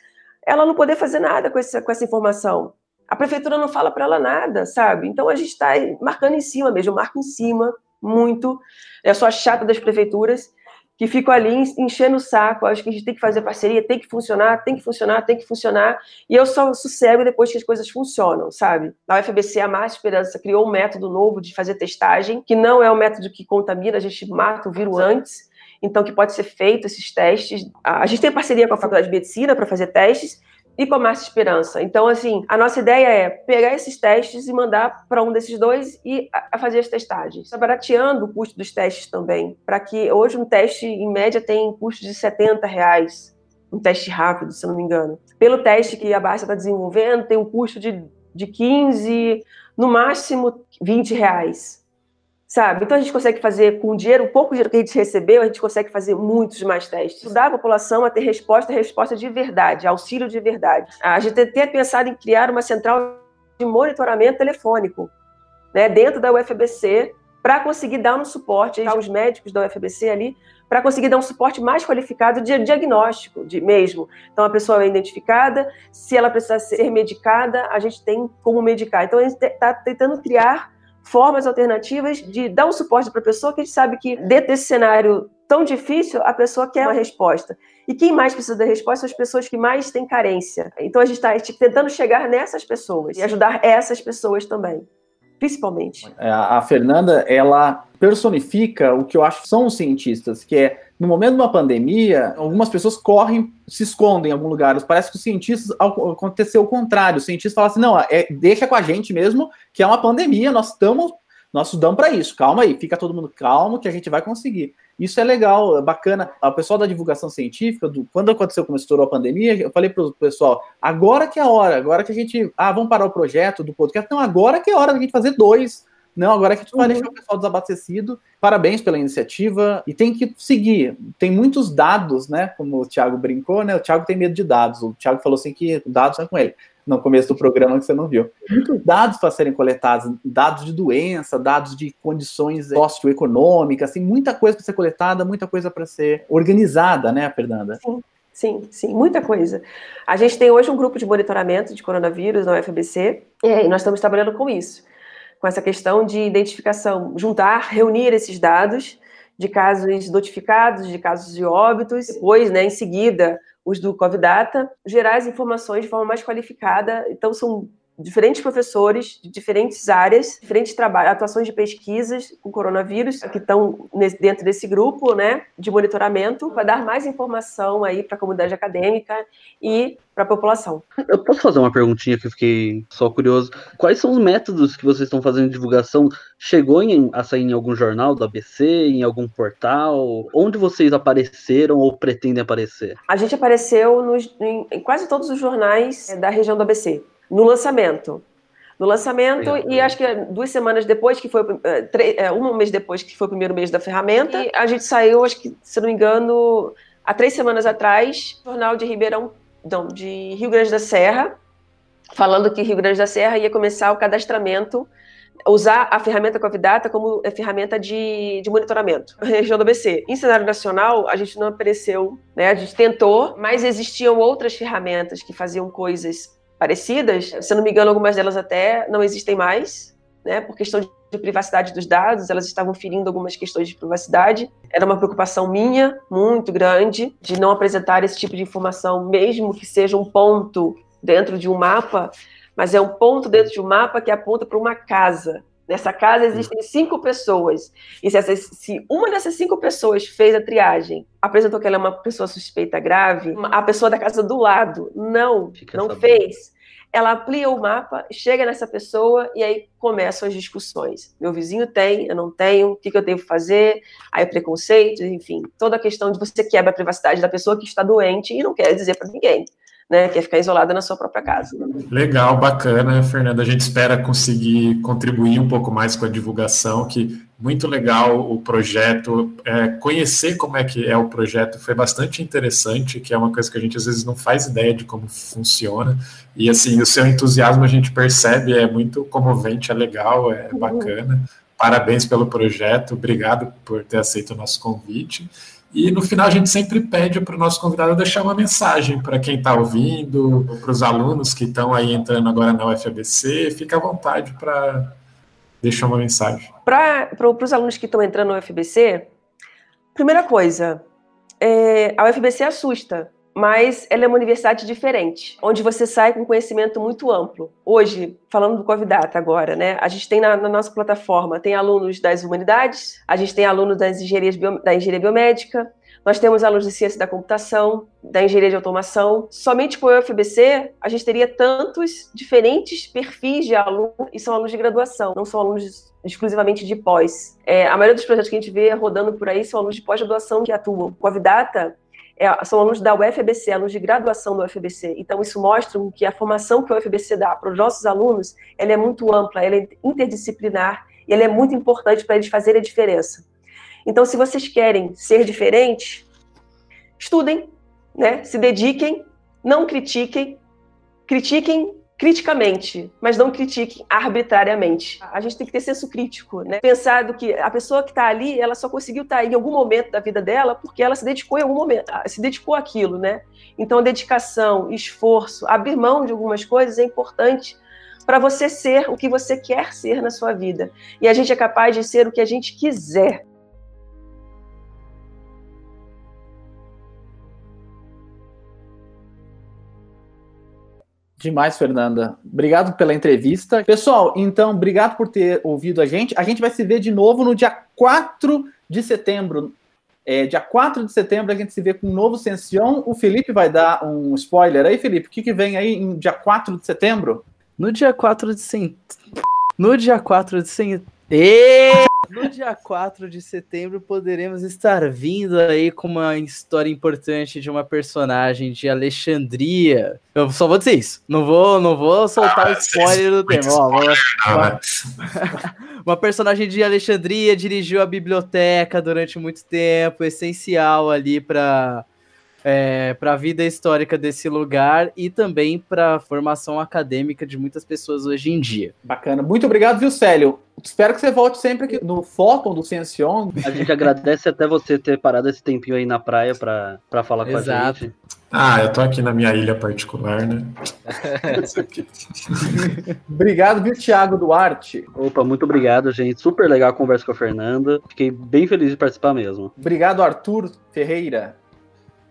ela não poder fazer nada com essa, com essa informação. A prefeitura não fala para ela nada, sabe? Então a gente está marcando em cima mesmo, marco em cima muito. É só a chata das prefeituras que ficam ali enchendo o saco. Acho que a gente tem que fazer parceria, tem que funcionar, tem que funcionar, tem que funcionar. E eu só sossego depois que as coisas funcionam, sabe? A UFBC, a Mais Esperança, criou um método novo de fazer testagem, que não é um método que contamina, a gente mata o vírus antes. Então, que pode ser feito esses testes. A gente tem parceria com a Faculdade de Medicina para fazer testes, e com a Márcia Esperança. Então, assim, a nossa ideia é pegar esses testes e mandar para um desses dois e a fazer as testagens. Está barateando o custo dos testes também, para que hoje um teste, em média, tem custo de 70 reais. Um teste rápido, se não me engano. Pelo teste que a Barça está desenvolvendo, tem um custo de, de 15, no máximo 20 reais sabe? Então a gente consegue fazer com o dinheiro, um pouco dinheiro que a gente recebeu, a gente consegue fazer muitos mais testes. Ajudar a população a ter resposta, resposta de verdade, auxílio de verdade. A gente tem pensado em criar uma central de monitoramento telefônico, né, dentro da UFBC, para conseguir dar um suporte aos médicos da UFBC ali, para conseguir dar um suporte mais qualificado de diagnóstico de mesmo. Então a pessoa é identificada, se ela precisar ser medicada, a gente tem como medicar. Então a gente está tentando criar formas alternativas de dar um suporte para a pessoa que a gente sabe que dentro desse cenário tão difícil, a pessoa quer uma resposta. E quem mais precisa da resposta são as pessoas que mais têm carência. Então a gente está tentando chegar nessas pessoas e ajudar essas pessoas também principalmente.
É, a Fernanda, ela personifica o que eu acho que são os cientistas, que é, no momento de uma pandemia, algumas pessoas correm, se escondem em algum lugar. Parece que os cientistas, aconteceu o contrário. Os cientistas falam assim, não, é, deixa com a gente mesmo, que é uma pandemia, nós estamos Nós estudamos para isso. Calma aí, fica todo mundo calmo que a gente vai conseguir. Isso é legal, é bacana. O pessoal da divulgação científica, do, quando aconteceu, como estourou a pandemia, eu falei para o pessoal, agora que é a hora, agora que a gente, ah, vamos parar o projeto do podcast. Não, agora que é a hora da gente fazer dois. Não, agora que a gente vai uhum. deixar o pessoal desabastecido. Parabéns pela iniciativa. E tem que seguir. Tem muitos dados, né? Como o Thiago brincou, né? O Thiago tem medo de dados. O Thiago falou assim que dados é com ele no começo do programa que você não viu. Muitos dados para serem coletados, dados de doença, dados de condições socioeconômicas, assim, muita coisa para ser coletada, muita coisa para ser organizada, né, Fernanda?
Sim. Sim, sim, muita coisa. A gente tem hoje um grupo de monitoramento de coronavírus na UFBC e nós estamos trabalhando com isso, com essa questão de identificação, juntar, reunir esses dados de casos notificados, de casos de óbitos, depois, né, em seguida, os do Covidata, gerar as informações de forma mais qualificada. Então, são diferentes professores de diferentes áreas, diferentes trabalhos, atuações de pesquisas com coronavírus que estão dentro desse grupo, né, de monitoramento, para dar mais informação aí para a comunidade acadêmica e para a população.
Eu posso fazer uma perguntinha que eu fiquei só curioso. Quais são os métodos que vocês estão fazendo de divulgação? Chegou em, a sair em algum jornal do ABC, em algum portal? Onde vocês apareceram ou pretendem aparecer?
A gente apareceu nos, em, em quase todos os jornais da região do ABC no lançamento. No lançamento, e acho que duas semanas depois, que foi eh, três, eh, um mês depois, que foi o primeiro mês da ferramenta, e a gente saiu, acho que, se não me engano, há três semanas atrás, jornal de Ribeirão, não, de Rio Grande da Serra, falando que Rio Grande da Serra ia começar o cadastramento, usar a ferramenta Covidata como ferramenta de, de monitoramento. <laughs> Região do ABC. Em cenário nacional, a gente não apareceu, né? A gente tentou, mas existiam outras ferramentas que faziam coisas parecidas. Se eu não me engano, algumas delas até não existem mais, né, por questão de privacidade dos dados, elas estavam ferindo algumas questões de privacidade. Era uma preocupação minha, muito grande, de não apresentar esse tipo de informação, mesmo que seja um ponto dentro de um mapa, mas é um ponto dentro de um mapa que aponta para uma casa. Nessa casa existem cinco pessoas. E se, se, uma dessas cinco pessoas fez a triagem, apresentou que ela é uma pessoa suspeita grave, a pessoa da casa do lado não, Fica não sabendo. fez. Ela amplia o mapa, chega nessa pessoa e aí começam as discussões. Meu vizinho tem, eu não tenho, o que, que eu devo fazer? Aí preconceito, enfim, toda a questão de você quebra a privacidade da pessoa que está doente e não quer dizer para ninguém né, que é ficar isolada na sua própria casa.
Legal, bacana, Fernanda. A gente espera conseguir contribuir um pouco mais com a divulgação, que muito legal o projeto. É, conhecer como é que é o projeto foi bastante interessante, que é uma coisa que a gente às vezes não faz ideia de como funciona. E assim, o seu entusiasmo a gente percebe, é muito comovente, é legal, é bacana. Parabéns pelo projeto, obrigado por ter aceito o nosso convite. E no final a gente sempre pede para o nosso convidado deixar uma mensagem para quem está ouvindo, para os alunos que estão aí entrando agora na UFABC. Fica à vontade para deixar uma mensagem.
Para os alunos que estão entrando na UFBC, primeira coisa, é, a UFBC assusta mas ela é uma universidade diferente, onde você sai com conhecimento muito amplo. Hoje, falando do Covidata agora, né, a gente tem na, na nossa plataforma, tem alunos das humanidades, a gente tem alunos das engenharias bio, da engenharia biomédica, nós temos alunos de ciência da computação, da engenharia de automação. Somente com o UFBC, a gente teria tantos diferentes perfis de alunos, e são alunos de graduação, não são alunos exclusivamente de pós. É, a maioria dos projetos que a gente vê rodando por aí são alunos de pós-graduação que atuam. Com a Vidata, é, são alunos da UFBC, alunos de graduação da UFBC. Então, isso mostra que a formação que a UFBC dá para os nossos alunos, ela é muito ampla, ela é interdisciplinar e ela é muito importante para eles fazerem a diferença. Então, se vocês querem ser diferentes, estudem, né? se dediquem, não critiquem, critiquem criticamente, mas não critique arbitrariamente. A gente tem que ter senso crítico, né? Pensar do que a pessoa que está ali, ela só conseguiu estar tá em algum momento da vida dela porque ela se dedicou em algum momento, se dedicou àquilo, né? Então, dedicação, esforço, abrir mão de algumas coisas é importante para você ser o que você quer ser na sua vida. E a gente é capaz de ser o que a gente quiser.
Demais, Fernanda. Obrigado pela entrevista. Pessoal, então, obrigado por ter ouvido a gente. A gente vai se ver de novo no dia 4 de setembro. É, dia 4 de setembro a gente se vê com um novo Sension. O Felipe vai dar um spoiler aí, Felipe. O que, que vem aí em dia 4 de setembro?
No dia 4 de setembro. No dia 4 de setembro. No dia 4 de setembro poderemos estar vindo aí com uma história importante de uma personagem de Alexandria. Eu só vou dizer isso. Não vou, não vou soltar ah, o spoiler do tema. Ó, uma, uma, <laughs> uma personagem de Alexandria dirigiu a biblioteca durante muito tempo, essencial ali para é, para a vida histórica desse lugar e também para a formação acadêmica de muitas pessoas hoje em dia.
Bacana. Muito obrigado, viu, Célio? Espero que você volte sempre aqui no Fóton do Ciencion.
A gente agradece até você ter parado esse tempinho aí na praia para falar com Exato. a gente.
Ah, eu tô aqui na minha ilha particular, né? <laughs>
obrigado, viu, Thiago Duarte?
Opa, muito obrigado, gente. Super legal a conversa com a Fernanda. Fiquei bem feliz de participar mesmo.
Obrigado, Arthur Ferreira.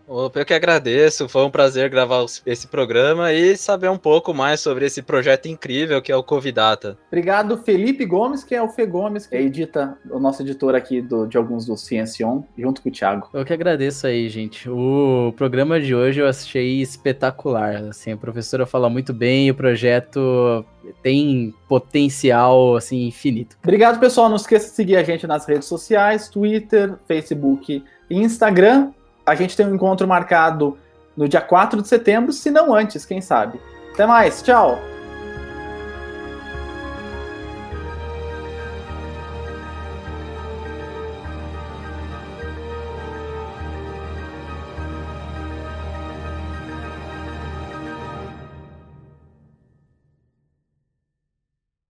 Opa, eu que agradeço, foi um prazer gravar esse programa e saber um pouco mais sobre esse projeto incrível que é o Covidata.
Obrigado, Felipe Gomes, que é o Fê Gomes, que edita, o nosso editor aqui do, de alguns do Ciencion, junto com o Thiago.
Eu que agradeço aí, gente. O programa de hoje eu achei espetacular. Assim, a professora fala muito bem, o projeto tem potencial assim infinito.
Obrigado, pessoal. Não esqueça de seguir a gente nas redes sociais, Twitter, Facebook e Instagram a gente tem um encontro marcado no dia 4 de setembro, se não antes, quem sabe. Até mais, tchau!